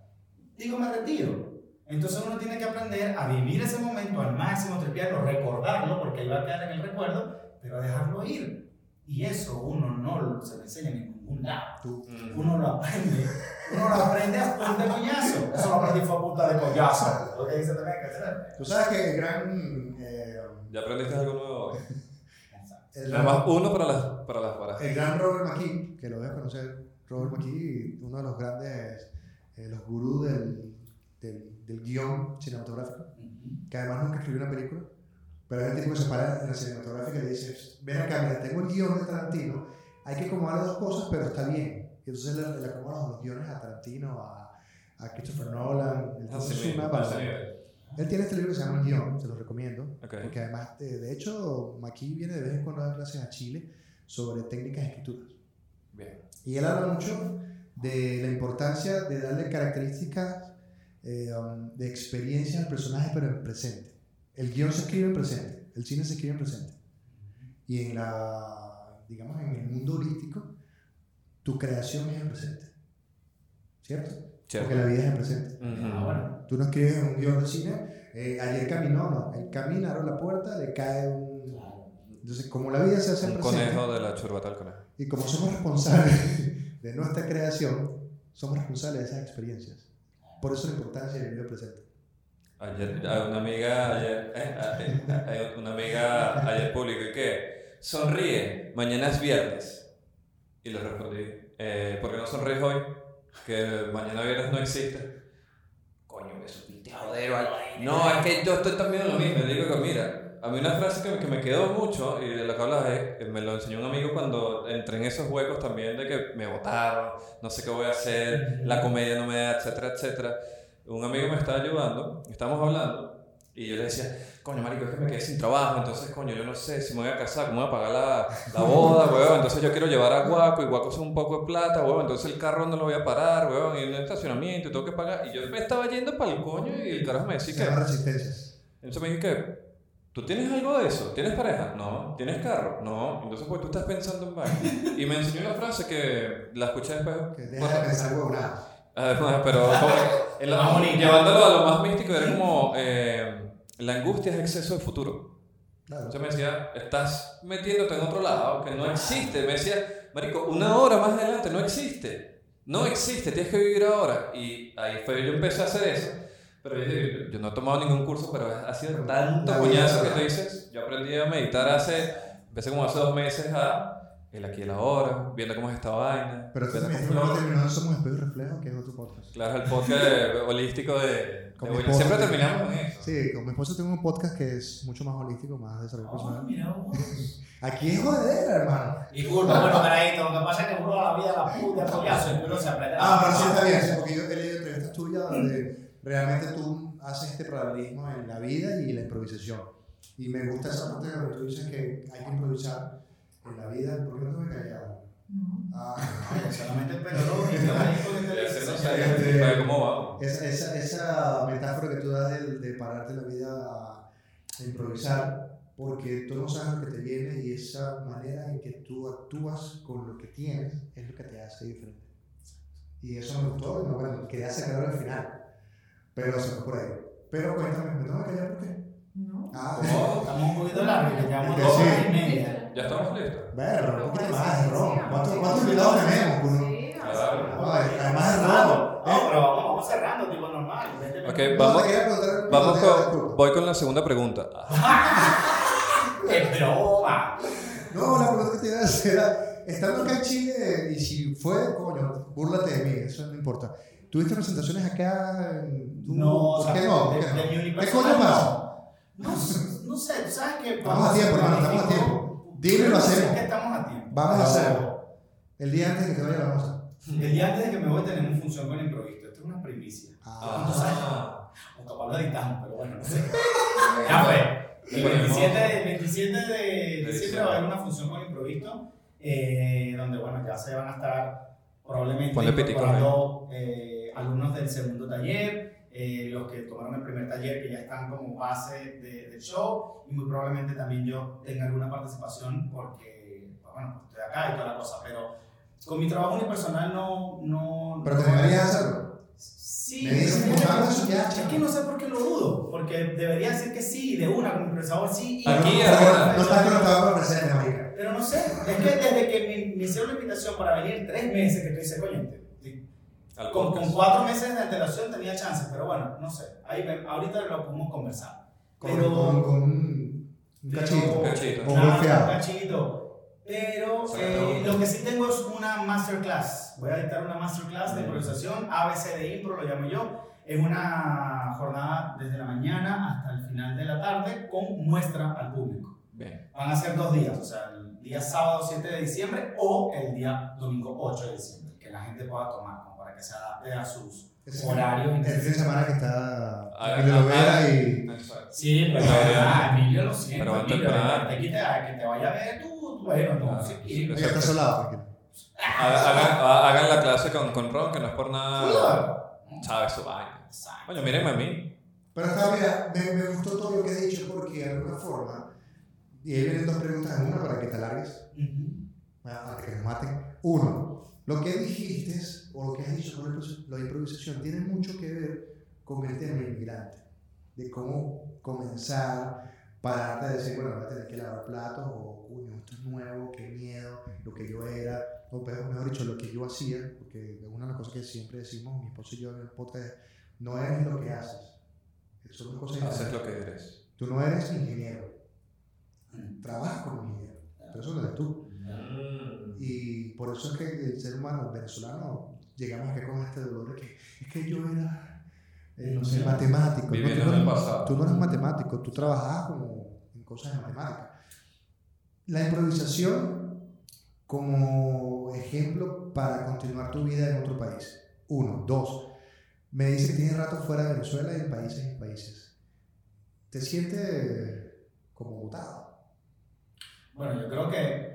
digo, me retiro. Entonces uno tiene que aprender a vivir ese momento al máximo, tripearlo, recordarlo, porque ahí va a quedar en el recuerdo, pero a dejarlo ir. Y eso uno no se lo enseña en ningún lado. Uno lo aprende. Uno lo aprende a punta de coñazo. Eso lo aprendí fue a punta de coñazo. Lo que dice también que hacer. Tú sabes que el gran. eh, ¿Ya aprendiste algo nuevo hoy? el, Nada más uno para las, para las varas. el gran Robert McKee, que lo debes conocer, Robert McKee, uno de los grandes, eh, los gurús del, del, del guion cinematográfico, que además nunca escribió una película, pero es el tipo que se para en la cinematográfica y le dice, ven acá, mira, tengo el guion de Tarantino, hay que acomodarle dos cosas, pero está bien. Y entonces le, le acomodan los guiones a Tarantino, a, a Christopher Nolan, el tipo Así es una. Él tiene este libro que se llama El Guión, se lo recomiendo. Ok. Porque además, de, de hecho, Maki viene de vez en cuando a dar clases a Chile sobre técnicas de escritura. Bien. Y él habla mucho de la importancia de darle características eh, um, de experiencia al personaje, pero en presente. El guion se escribe en presente, el cine se escribe en presente. Y en la, digamos, en el mundo holístico, tu creación es en presente. ¿Cierto? Porque Chévere. la vida es en presente. Ujú. Ah, bueno. Tú no escribes un guion de cine, eh, ayer caminó, no. Él camina, abre la puerta, le cae un... Entonces, como la vida se hace Un presente, conejo de la churbata del conejo. y como somos responsables de nuestra creación, somos responsables de esas experiencias. Por eso la importancia del video presente. Ayer, una amiga, ayer, eh, eh, eh, una amiga ayer publicó que sonríe, mañana es viernes. Y le respondí, eh, ¿por qué no sonríes hoy? Que mañana viernes no existe. Coño, me supiste joder, vale. No, es que yo estoy también en lo mismo. Le digo que, mira, a mí una frase que, que me quedó mucho y de la que hablas es, que me lo enseñó un amigo cuando entré en esos huecos también de que me votaron, no sé qué voy a hacer, la comedia no me da, etcétera, etcétera. Un amigo me estaba ayudando, estábamos hablando, y yo le decía, coño, marico, es que me quedé sin trabajo, entonces, coño, yo no sé si me voy a casar, cómo voy a pagar la, la boda, weón, entonces yo quiero llevar a Guaco, y Guaco es un poco de plata, weón, entonces el carro no lo voy a parar, weón, y en un estacionamiento, y tengo que pagar, y yo me estaba yendo para el coño, y el carajo me decía que... resistencias. Entonces me dije que, ¿tú tienes algo de eso? ¿Tienes pareja? No. ¿Tienes carro? No. Entonces pues tú estás pensando en vaina. Y me enseñó una frase que la escuché después. Que deja de pensar. Además, pero como que en la- Más bonita. llevándolo a lo más místico, era como eh, la angustia es exceso de futuro. Claro. Entonces me decía, estás metiéndote en otro lado que no existe. Me decía, Marico, una hora más adelante no existe. No existe, tienes que vivir ahora. Y ahí fue, yo empecé a hacer eso. Pero yo, yo- yo no he tomado ningún curso, pero ha sido tanto La coñazo que tú dices. Yo aprendí a meditar hace, empecé como hace dos meses a el aquí y el ahora, viendo cómo es esta vaina. Pero también cómo no Somos Espejo y Reflejo, que es otro podcast. Claro, el podcast de- holístico de, de Con mi William. Siempre esposa. terminamos en eso. Sí, con mi esposa tengo un podcast que es mucho más holístico, más de desarrollo Oh, personal. mira. Aquí es jodedera, hermano. Disculpa, bueno, caradito, lo que pasa es que uno la vida la puta, coñazo, y uno se aprende. Ah, pero sí está bien, porque yo he leído entrevistas tuyas donde realmente tú haces este paralelismo en la vida y la improvisación. Y me gusta esa parte donde tú dices que hay que improvisar en la vida. ¿Por qué no te me callado? Ah, Ay, Solamente el rojo y no esa, esa, esa metáfora que tú das de, de pararte la vida a, improvisar, porque tú no sabes lo que te viene y esa manera en que tú actúas con lo que tienes es lo que te hace diferente. Y eso me gustó, y no, bueno, quería sacarlo al final, pero se fue por ahí. Pero cuéntame, ¿me tengo que callar por qué? No. Ah, ¿Cómo? Estamos un poquito largos, que llevamos dos horas y media. Ya estamos listos. Berro, un poquito más de ron. ¿Cuántos cuántos invitados tenemos? Sí, además de ron. No, pero vamos, vamos cerrando, tipo normal. Ok, vamos, vamos con, voy con la segunda pregunta. ¡Qué broma! No, la pregunta que te iba a hacer era, estando acá en Chile, y si fue, coño, búrlate de mí, eso no importa. ¿Tuviste presentaciones acá? en- tú- No, o ¿Por sea, qué no? ¿Por de- qué no? de mi ¿Qué coño pasa? No, no, sé, sabes que. Estamos a tiempo, hermano, estamos a tiempo. Dime lo hacemos. que estamos a tiempo. Vamos a hacerlo. El día antes de que te vaya, vamos a hacer. El día antes de que me voy tenemos función con improviso. Esto es una primicia. Ah, ¿Cuántos años? O capaz lo editamos, pero bueno, no sé. ya fue. El 27 de, el 27 de diciembre va a haber una función con improviso, eh, donde bueno, ya se van a estar probablemente incorporando eh, alumnos del segundo taller, eh, los que tomaron el primer taller que ya están como base de- del show, y muy probablemente también yo tenga alguna participación porque, bueno, estoy acá y toda la cosa, pero con mi trabajo unipersonal no... no Pero te no- a hacerlo. Sí, Me dicen es que que- es que no sé por qué lo dudo, porque debería decir que sí, de una, como improvisador sí. y- Aquí, no, ahora. no estás conectado presente, marica. Pero no sé, es que desde que me, me hicieron la invitación para venir tres meses, que tú dices, coño, te- Al con, con cuatro meses de antelación tenía chance, pero bueno, no sé, ahí ahorita lo podemos conversar. Con, Pero- con, con un un Pero- cachito. Un cachito. O un cachito. Pero eh, lo que sí tengo es una masterclass. Voy a dictar una masterclass de improvisación, ABC de impro, lo llamo yo. Es una jornada desde la mañana hasta el final de la tarde con muestra al público. Bien. Van a ser dos días, o sea, el día sábado 7 de diciembre o el día domingo 8 de diciembre, que la gente pueda tomar para que se adapte a sus Ese- horarios. El fin de semana que está Ah, Emilio ah, Lovera ah. y... Exacto. Sí, pero bien. ah, Emilio lo siento. Pero van Emilio, temprano. que te, quite- que te vaya a ver tú, tú, bueno, no, Ah, sí, sí, y- Oye, está solado. Hagan, la clase con, con Ron, que no es por nada. Sabes su vaina. Coño, mírenme a mí. Pero está, mira, me, me gustó todo lo que has dicho porque de alguna forma, y ahí vienen dos preguntas en una para que te alargues, Ujú. para que nos maten. Uno, lo que dijiste o lo que has dicho sobre la improvisación tiene mucho que ver con el tema inmigrante, de cómo comenzar, pararte de decir, bueno, voy a tener que lavar platos, o coño, esto es nuevo, qué miedo, lo que yo era, o mejor dicho, lo que yo hacía, porque una de las cosas que siempre decimos, mi esposo y yo en el podcast, es, no eres lo que haces. Son dos cosas Haces lo que eres. Tú no eres ingeniero, trabajas como ingeniero, pero eso no eres tú. Y por eso es que el ser humano venezolano llegamos acá con este dolor de que es que yo era, eh, no sé, matemático. ¿no? Tú, en no, pasado. tú no eres matemático, tú trabajabas como en cosas de matemáticas. La improvisación como ejemplo para continuar tu vida en otro país. Uno. Dos. Me dice que tienes rato fuera de Venezuela y en países y países. ¿Te sientes como botado? Bueno, yo creo que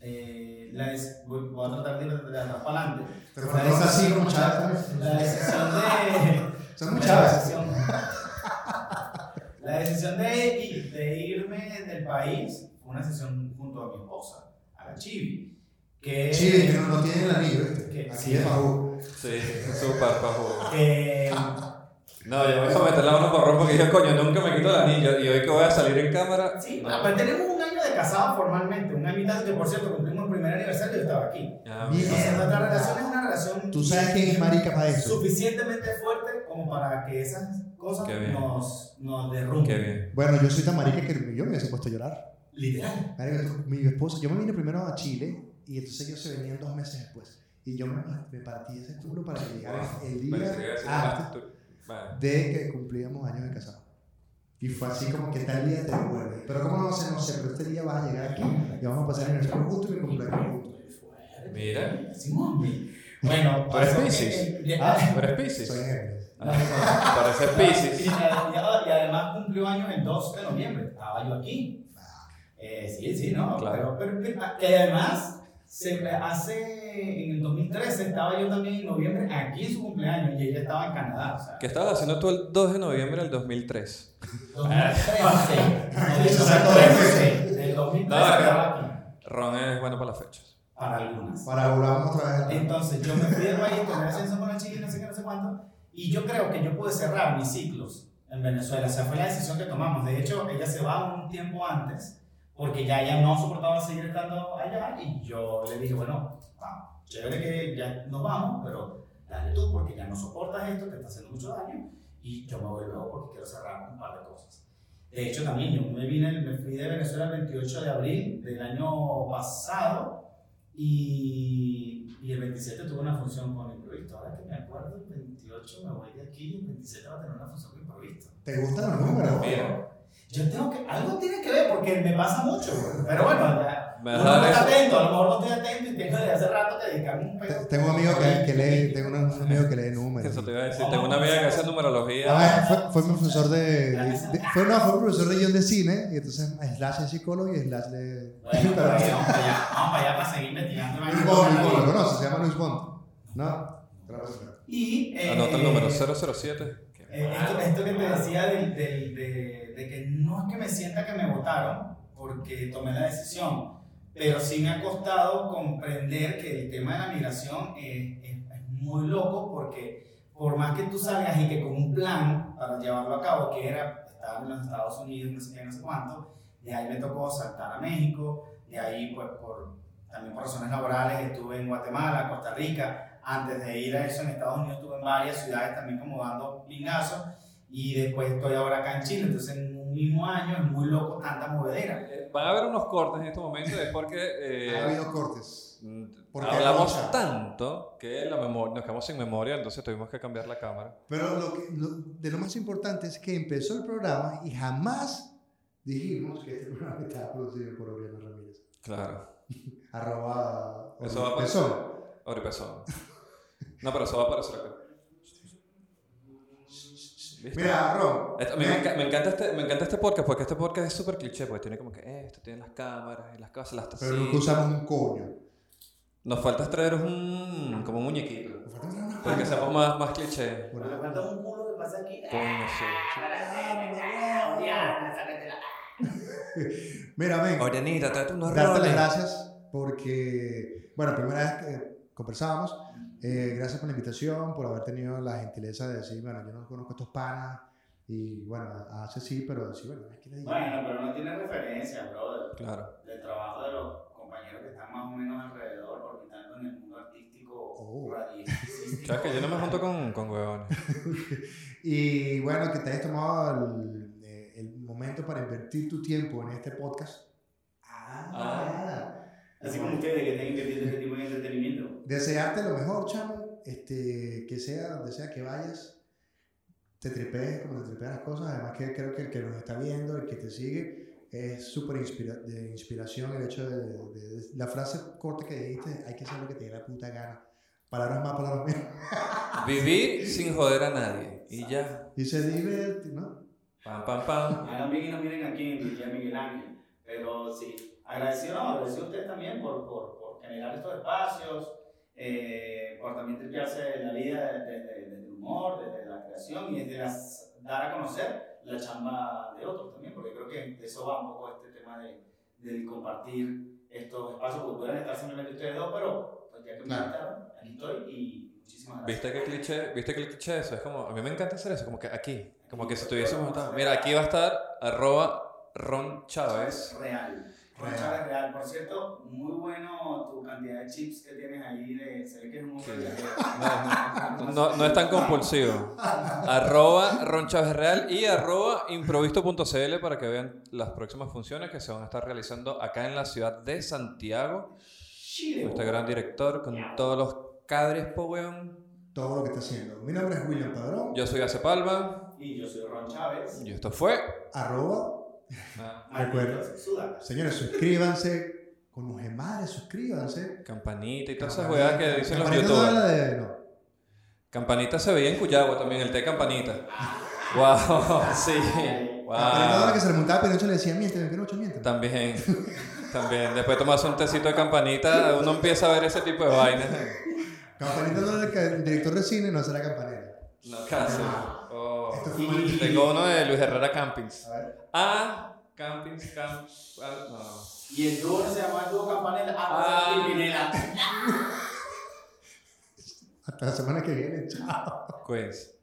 eh, la des- voy, voy a tratar de ir de atrás para adelante. Te pones así como Chávez. La decisión de. Son muy la decisión- La decisión de, ir- de irme del país fue una decisión junto a mi esposa, a la Chibi. Que, Sí, que no, no tiene el anillo, ¿viste? Que- Aquí sí. es bajo. Sí, súper que- No, yo me voy a meter la mano por Ron porque yo, coño, nunca me quito el anillo. Y hoy que voy a salir en cámara. Sí, no. pues tenemos un año de casado formalmente, un año y tanto que por cierto primer aniversario yo estaba aquí. Ah, nuestra relación es una relación ¿Tú sabes quién es marica para eso? suficientemente fuerte como para que esas cosas Qué bien. nos, nos derrumben. Qué bien. Bueno, yo soy tan marica que yo me hubiese puesto a llorar. Literal. Marica, Mi esposa, yo me vine primero a Chile y entonces ellos se venían dos meses después. Y yo me, me partí ese culo para que llegara el día antes de que cumplíamos años de casado. Y fue así como que tal día te devuelve. Pero como no sé, no sé, pero este día vas a llegar aquí y vamos a pasar el aniversario juntos y mi cumpleaños juntos. Mira. Simón. Bueno, eh, eh, Ah, ¿Tú eres Pisces? Soy Géminis. Ah, Parece Y, Pisces. y- además cumplió años el 2 de noviembre. Estaba yo aquí. Eh, sí, sí, no. Claro. Pero, pero- pero- que además, se, hace en el 2013 estaba yo también en noviembre aquí en su cumpleaños y ella estaba en Canadá. O sea, ¿Qué estabas haciendo tú el 2 de noviembre del 2003? 2013. Eso sacó de 2013. Del 2013 No, es que- estaba aquí. Ron es bueno para las fechas. Para algunas. Para volvamos otra vez. Entonces yo me fui del país, tomé ascenso con la chica y no sé qué, no sé cuánto. Y yo creo que yo pude cerrar mis ciclos en Venezuela. O sea, fue la decisión que tomamos. De hecho, ella se va un tiempo antes porque ya ella no soportaba seguir estando allá. Y yo le dije, bueno, vamos, chévere que ya nos vamos, pero dale tú porque ya no soportas esto, te está haciendo mucho daño. Y yo me voy luego porque quiero cerrar un par de cosas. De hecho, también yo me, vine, me fui de Venezuela el 28 de abril del año pasado y, y el 27 tuve una función con improvisto. Ahora que me acuerdo, el 28 me voy de aquí y el 27 va a tener una función con improvisto. ¿Te gustan los números? Mira. Yo tengo que, algo tiene que ver porque me pasa mucho. Pero bueno, ya. Me uno vas a no dar está eso. atento, a lo mejor no estoy atento y tengo desde hace rato que dedicarme un pedo. Tengo un amigo que, que lee, tengo un amigo que lee números. Eso te iba a decir. Tengo una amiga que hace numerología. Ah, fue, fue mi profesor de, de- fue, no, fue mi profesor de guion de cine y entonces slash es psicólogo y slash de Bueno, pero vamos para allá, vamos para allá para seguir investigando. Luis Bond, Luis Bond, ¿lo conoces? Se llama Luis Bond. ¿No? Y. eh, Anota el número 007. Qué Eh, esto, esto que te decía del, del- de, de que no es que me sienta que me votaron porque tomé la decisión, pero sí me ha costado comprender que el tema de la migración es, es- es muy loco porque por más que tú salgas y que con un plan para llevarlo a cabo, que era estar en los Estados Unidos, no sé qué, no sé cuánto, de ahí me tocó saltar a México, de ahí pues por, también por razones laborales estuve en Guatemala, Costa Rica, antes de ir a eso en Estados Unidos estuve en varias ciudades también como dando pingazos y después estoy ahora acá en Chile, entonces mismo año es muy loco tanta movedera. Eh, Van a haber unos cortes en este momento, es porque eh, Ha habido cortes. mm, Porque hablamos rocha. tanto que la memoria, nos quedamos sin memoria, entonces tuvimos que cambiar la cámara. Pero lo que, lo- de lo más importante es que empezó el programa y jamás dijimos que este programa estaba producido por Oriana Ramírez. Claro. Arroba. Eso va a Empezó. Ahora empezó. No, pero eso va a aparecer acá. ¿Viste? Mira, Ron. Esto- me, enca- me encanta este, me encanta este podcast porque este podcast es súper cliché, porque tiene como que eh, esto, tiene las cámaras y las cosas, las Pero nunca tacitas. usamos un coño. Nos falta traer un, como un muñequito, Nos falta una- para que seamos más, más cliché. Bueno, falta un culo que pasa aquí. Coño, sí. Mira, ven. Orianita, tráete unos darte las gracias porque, bueno, primera vez que conversábamos, eh, gracias por la invitación, por haber tenido la gentileza de decir, bueno, yo no conozco a estos panas y bueno, hace sí, pero decir, bueno, es que le digo. Bueno, pero no tiene referencia, brother, Claro. del trabajo de los compañeros que están más o menos alrededor, orbitando en el mundo artístico Oh. Sabes que yo no me junto con, con huevones. Y bueno, que te hayas tomado el, eh, el momento para invertir tu tiempo en este podcast. Ah. Así como ustedes que tienen que tener este entretenimiento. Desearte lo mejor, chamo. Este, que sea donde sea que vayas, te tripees como te tripean las cosas. Además, que creo que el que nos está viendo, el que te sigue, es súper inspira de inspiración el hecho de, de- de- La frase corta que dijiste, hay que hacer lo que te dé la puta gana. Palabras más, palabras menos. Vivir sin joder a nadie. Y ya. Y se divierte, ¿no? Pam, pam, pam. Bien y no miren aquí en Miguel Ángel. Pero sí, agradecido, no, agradecido a ustedes también por, por, por generar estos espacios, eh, por también tripearse la vida desde, desde el humor, desde la creación y desde las- dar a conocer la chamba de otros también, porque creo que de eso va un poco este tema de, del compartir estos espacios, porque pueden estar simplemente ustedes dos, pero pues ya que me invitaron, aquí estoy y muchísimas gracias. ¿Viste qué cliché? ¿Viste qué cliché eso? Es como, a mí me encanta hacer eso, como que aquí, como que si tuviésemos estado. Mira, aquí va a estar arroba Ron Chávez. Real. Ron Chávez Real. Por cierto, muy bueno tu cantidad de chips que tienes ahí. De, se ve que es un hombre. No, no, no es tan compulsivo. arroba Ron Chávez Real y arroba improvisto.cl para que vean las próximas funciones que se van a estar realizando acá en la ciudad de Santiago. Chile. Este gran director con todos los cadres, po weón. Todo lo que está haciendo. Mi nombre es William Padrón. Yo soy Ace Palma Y yo soy Ron Chávez. y esto fue. Arroba. Ah. Malditos Sudacas. Señores, suscríbanse. Con los madres, suscríbanse. Campanita y todas esas weas que dicen los no youtubers. habla de. No. Campanita se veía en Cuyagua también, el té Campanita. Wow, sí. Campanita ahora que Wow. se le montaba Pinocho le decía, miénteme, Pinocho, miénteme. También, también. Después de tomarse un tecito de campanita, uno empieza a ver ese tipo de vainas. Campanita no era el, que- el director de cine, no será campanera. No, casi. Tengo uno de Luis Herrera Campings. A ver. Ah, Campings, Camp. ah, no. Y el dúo se llama el dúo Campanella. Ah. Ah, Pimpinela. Hasta la semana que viene. Chao. Quiz.